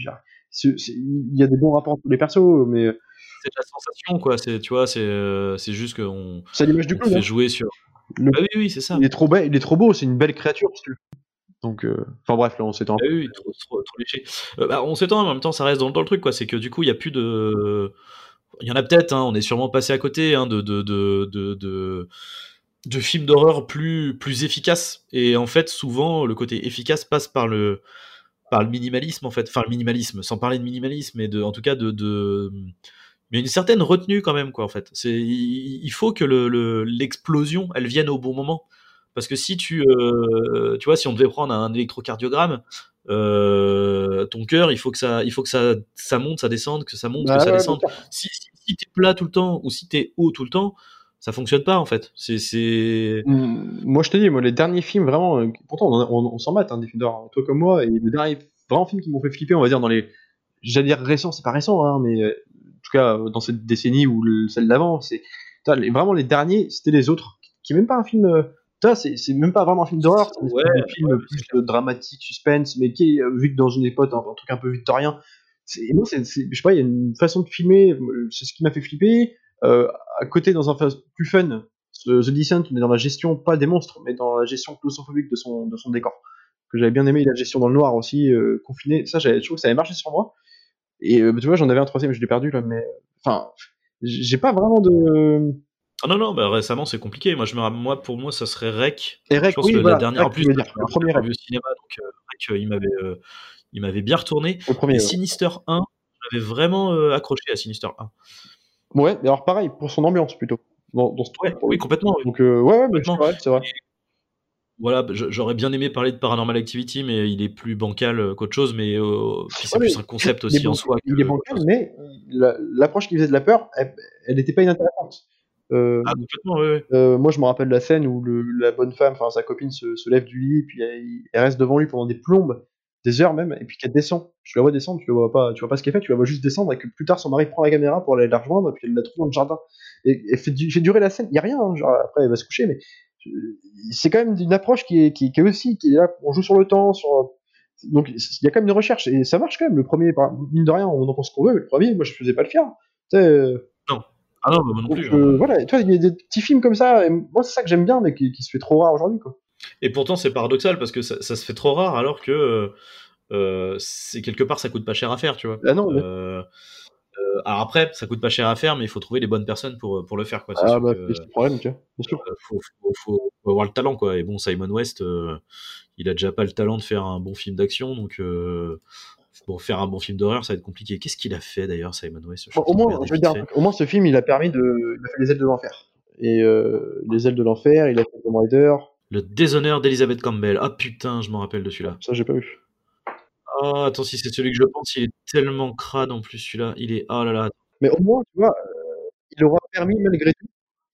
Il y a des bons rapports entre les persos, mais c'est de la sensation, quoi. C'est, tu vois, c'est, euh, c'est juste qu'on c'est l'image du clown. fait hein. jouer sur. Le- Ah oui, oui, c'est ça. Il est trop il est trop beau, c'est une belle créature. si tu veux. Donc, euh, enfin bref, là, on s'étend. Ah oui, trop, trop, trop léché. Euh, bah, on s'étend, mais en même temps, ça reste dans, dans le truc, quoi. C'est que du coup, il y a plus de. Il y en a peut-être, hein, on est sûrement passé à côté hein, de, de, de, de, de, de films d'horreur plus, plus efficaces. Et en fait, souvent, le côté efficace passe par le, par le minimalisme, en fait. Enfin, le minimalisme, sans parler de minimalisme, mais de, en tout cas de, de, mais une certaine retenue quand même, quoi, en fait. C'est, il, faut que le, l'explosion, elle vienne au bon moment. Parce que si tu, euh, tu vois, si on devait prendre un électrocardiogramme, euh, ton cœur, il faut que ça, il faut que ça, ça monte, ça descende, que ça monte, que ça descende. Si, si, t'es plat tout le temps ou si t'es haut tout le temps, ça fonctionne pas en fait. C'est. Mmh, moi, je te dis, moi, les derniers films vraiment, euh, pourtant, on, s'en mate, hein, des films d'horreur, toi comme moi, et les derniers vraiment films qui m'ont fait flipper, on va dire dans les, j'allais dire récents, c'est pas récent, hein, mais tout cas dans cette décennie ou celle d'avant, c'est vraiment les derniers, c'était les autres, qui est même pas un film c'est même pas vraiment un film d'horreur, c'est un film plus dramatique, suspense, mais qui est euh, vu que dans une époque, un, truc un peu victorien. Je sais pas, il y a une façon de filmer, euh, c'est ce qui m'a fait flipper. Euh, à côté, dans un plus fun, The Descent, est dans la gestion, pas des monstres, mais dans la gestion claustrophobique de son, de son décor. Que j'avais bien aimé, la gestion dans le noir aussi, confiné. Ça, je trouve que ça avait marché sur moi. Et tu vois, j'en avais un troisième, je l'ai perdu là, mais enfin, j'ai pas vraiment de ah non, non, bah récemment c'est compliqué. Moi, je me, moi, pour moi, ça serait Rec. Et Rec, je pense oui, que voilà, la dernière, en plus, le premier Rec. cinéma, donc euh, Rec, euh, il m'avait, euh, il m'avait bien retourné. Le premier, et Sinister 1, j'avais vraiment euh, accroché à Sinister 1. Ouais, mais alors pareil, pour son ambiance plutôt. Dans, dans ce ouais, oui, complètement. Donc, euh, ouais, ouais, c'est vrai, c'est vrai. Et, voilà, j'aurais bien aimé parler de Paranormal Activity, mais il est plus bancal qu'autre chose, mais euh, c'est plus un concept aussi en soi. Il est bancal, mais l'approche qu'il faisait de la peur, elle n'était pas inintéressante. Euh, ah, oui, euh, moi, je me rappelle la scène où le, la bonne femme, enfin sa copine, se, se, lève du lit, puis elle, reste devant lui pendant des plombes, des heures même, et puis qu'elle descend. Je la vois descendre, tu vois pas, tu vois pas ce qu'elle fait, tu la vois juste descendre, et que plus tard son mari prend la caméra pour aller la rejoindre, et puis elle la trouve dans le jardin. Et, elle fait, fait, durer la scène. Il y a rien, hein, genre après elle va se coucher, mais c'est quand même une approche qui est, qui, qui est aussi, qui est là, on joue sur le temps, sur donc il y a quand même une recherche et ça marche quand même. Le premier, mine de rien, on en pense qu'on veut, mais le premier, moi je faisais pas le fier. Tu sais, ah non, moi non plus. Euh, hein. Voilà, toi, il y a des petits films comme ça, et moi, c'est ça que j'aime bien, mais qui, se fait trop rare aujourd'hui, quoi. Et pourtant, c'est paradoxal, parce que ça, se fait trop rare, alors que euh, c'est quelque part, ça coûte pas cher à faire, tu vois. Ah non, euh, alors après, ça coûte pas cher à faire, mais il faut trouver les bonnes personnes pour, pour le faire, quoi. Ah bah, c'est le problème, tu vois. Faut, faut, faut, avoir le talent, quoi. Et bon, Simon West, il a déjà pas le talent de faire un bon film d'action, donc pour faire un bon film d'horreur, ça va être compliqué. Qu'est-ce qu'il a fait d'ailleurs, Simon West? Au, moins, je veux dire, au moins, ce film, il a permis de. Il a fait Les ailes de l'enfer. Et euh, Les ailes de l'enfer, il a fait Tomb Raider. Le déshonneur d'Elizabeth Campbell. Ah putain, je m'en rappelle de celui-là. Ça, j'ai pas vu. Ah, attends, si c'est celui que je pense, il est tellement crade en plus, celui-là. Il est. Oh là là. Mais au moins, tu vois, euh, il aura permis malgré tout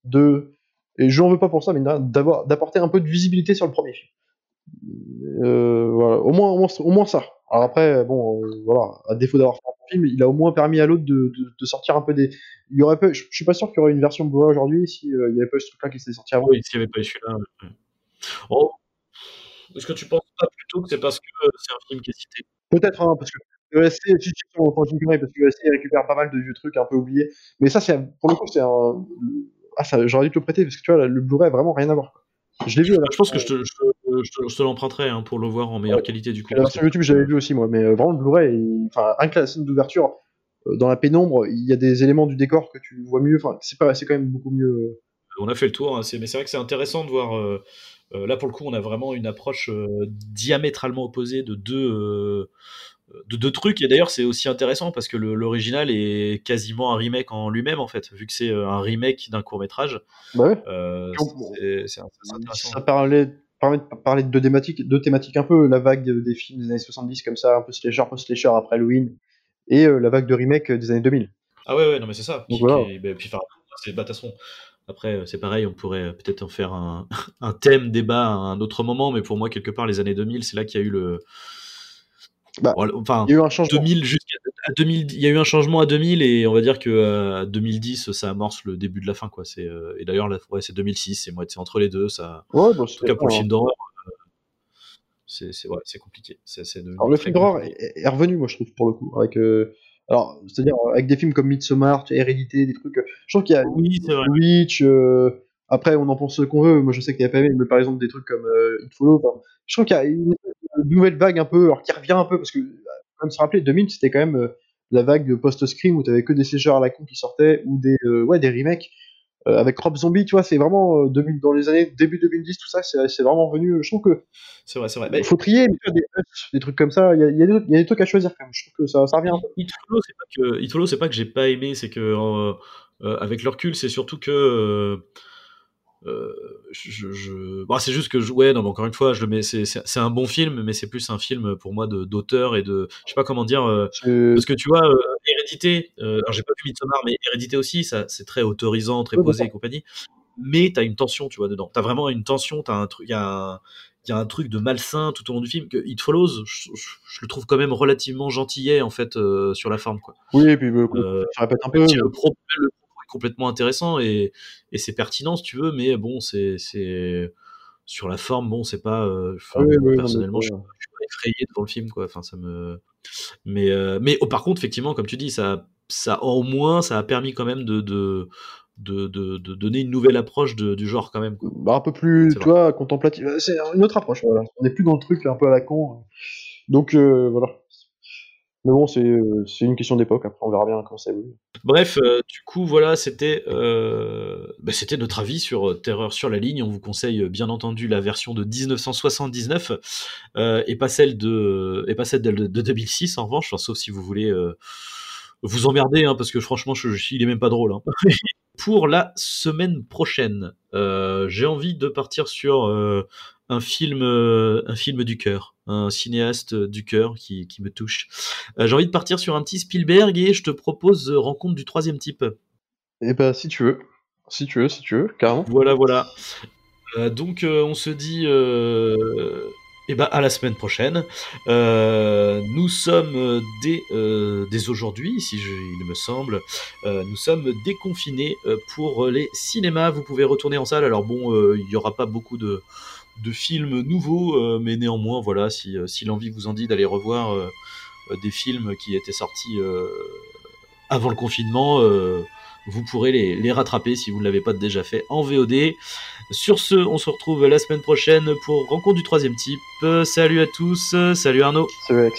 de. Et je n'en veux pas pour ça, mais d'apporter un peu de visibilité sur le premier film. Euh, voilà, au moins, au moins, au moins ça. Alors après, bon, euh, voilà, à défaut d'avoir fait un film, il a au moins permis à l'autre de, de, sortir un peu des. Il y aurait je, suis pas sûr qu'il y aurait une version Blu-ray aujourd'hui si il y avait pas eu ce truc-là qui s'était sorti avant. Oui, s'il n'y avait pas eu celui-là. Oh. Est-ce que tu penses pas plutôt que c'est parce que c'est un film qui est cité? Peut-être, hein, parce que ESC, si tu parce que ESC récupère pas mal de vieux trucs un peu oubliés. Mais ça, c'est pour le coup, c'est un. Ah, ça, j'aurais dû te le prêter parce que tu vois, le Blu-ray a vraiment rien à voir. Je l'ai vu. je pense que je te, je te, l'emprunterai hein, pour le voir en meilleure qualité du coup. sur YouTube, j'avais vu aussi moi, mais euh, vraiment le Blu-ray, enfin, un que la scène d'ouverture, euh, dans la pénombre, il y a des éléments du décor que tu vois mieux. Enfin, c'est pas, c'est quand même beaucoup mieux. Euh. On a fait le tour, hein, mais c'est vrai que c'est intéressant de voir. Là, pour le coup, on a vraiment une approche diamétralement opposée de deux de deux trucs. Et d'ailleurs, c'est aussi intéressant parce que l'original est quasiment un remake en lui-même, en fait, vu que c'est euh, un remake d'un court métrage. Bah ouais. Euh, ça parlait, permet de parler de deux thématiques, deux thématiques un peu, la vague des films des années 70 comme ça, un peu slasher, post-slasher après Halloween, et euh, la vague de remake des années 2000. Ah ouais, ouais, non mais c'est ça. Ben, puis, c'est Batasson. Après, c'est pareil, on pourrait peut-être en faire un, un, thème, débat à un autre moment, mais pour moi, quelque part, les années 2000, c'est là qu'il y a eu le, bah, enfin, il y a eu un changement. 2000 jusqu'à 2000, il y a eu un changement à 2000 et on va dire que euh, 2010 ça amorce le début de la fin quoi. C'est euh, et d'ailleurs ouais, c'est 2006, c'est moi c'est entre les deux ça. Ouais, bah, en tout cas pour le film d'horreur, euh, c'est c'est ouais, c'est compliqué. C'est alors le film d'horreur est, est, revenu moi je trouve pour le coup avec euh, alors c'est-à-dire avec des films comme Midsommar, Hérédité, des trucs. je trouve qu'il y a oui, Witch. après on en pense ce qu'on veut. Moi je sais qu'il y a pas aimé, mais par exemple des trucs comme It Follow. je trouve qu'il y a une nouvelle vague un peu, alors qui revient un peu, parce que, comme se rappeler, 2000, c'était quand même euh, la vague de post-scream où t'avais que des sécheurs à la con qui sortaient, ou des, euh, ouais, des remakes. Euh, avec Rob Zombie, tu vois, c'est vraiment euh, 2000 dans les années début 2010, tout ça, c'est vraiment venu. Je trouve que C'est vrai, c'est vrai. Il faut trier, mais des, des trucs comme ça. Il y a, il y a des il y a des trucs à choisir quand même. Je trouve que ça, ça revient. un peu. It Follow, c'est pas que que j'ai pas aimé, c'est que euh, euh, avec le recul, c'est surtout que euh, euh, je, je... Bon, c'est juste que je... ouais, non, mais encore une fois, je le mets. C'est un bon film, mais c'est plus un film pour moi d'auteur et de, je sais pas comment dire. euh, Parce que tu vois, euh, Hérédité, euh, alors j'ai pas vu Midsommar, mais Hérédité aussi, ça c'est très autorisant, très posé et compagnie. Mais t'as une tension, tu vois, dedans. T'as vraiment une tension, t'as un truc, il y y a un truc de malsain tout au long du film que It Follows, je, je- je le trouve quand même relativement gentillet en fait euh, sur la forme, quoi. Oui, et puis euh, Euh, répète un peu. le propos, le propos est complètement intéressant et, et c'est pertinent si tu veux, mais bon, c'est c'est sur la forme, bon, c'est pas. euh, Oui, oui, non, mais personnellement, je, ça- je suis pas effrayé devant le film, quoi. Enfin, ça me. Mais euh, mais oh, par contre, effectivement, comme tu dis, ça ça au moins ça a permis quand même de de de, de, de donner une nouvelle approche de- du genre quand même. Quoi. bah, un peu plus, tu vois, contemplatif. Euh, C'est une autre approche, voilà. On n'est plus dans le truc un peu à la con. Donc, euh, voilà. Mais bon, c'est euh, c'est une question d'époque. Après, on verra bien comment ça évolue. Bref, euh, du coup, voilà, c'était euh, bah, notre avis sur Terreur sur la ligne. On vous conseille bien entendu la version de 1979 euh, et pas celle de et pas celle de, de 2006 en revanche, sauf si vous voulez vous emmerder, hein, parce que franchement, il est même pas drôle. hein. Pour la semaine prochaine, j'ai envie de partir sur un film, euh, un film du cœur, un cinéaste du cœur qui, qui me touche. Euh, j'ai envie de partir sur un petit Spielberg et je te propose euh, Rencontre du troisième type. Et bah, si tu veux. Si tu veux, si tu veux, carrément. Voilà, voilà. Euh, donc, euh, on se dit euh, eh ben, à la semaine prochaine. Euh, nous sommes dès, euh, dès aujourd'hui, si je, il me semble, euh, nous sommes déconfinés pour les cinémas. Vous pouvez retourner en salle. Alors bon, il n'y aura pas beaucoup de, de films nouveaux, euh, mais néanmoins, voilà, si, euh, si l'envie vous en dit d'aller revoir euh, des films qui étaient sortis avant le confinement, vous pourrez les, les rattraper si vous ne l'avez pas déjà fait en VOD. Sur ce, on se retrouve la semaine prochaine pour Rencontre du troisième type. Salut à tous, salut Arnaud. Salut.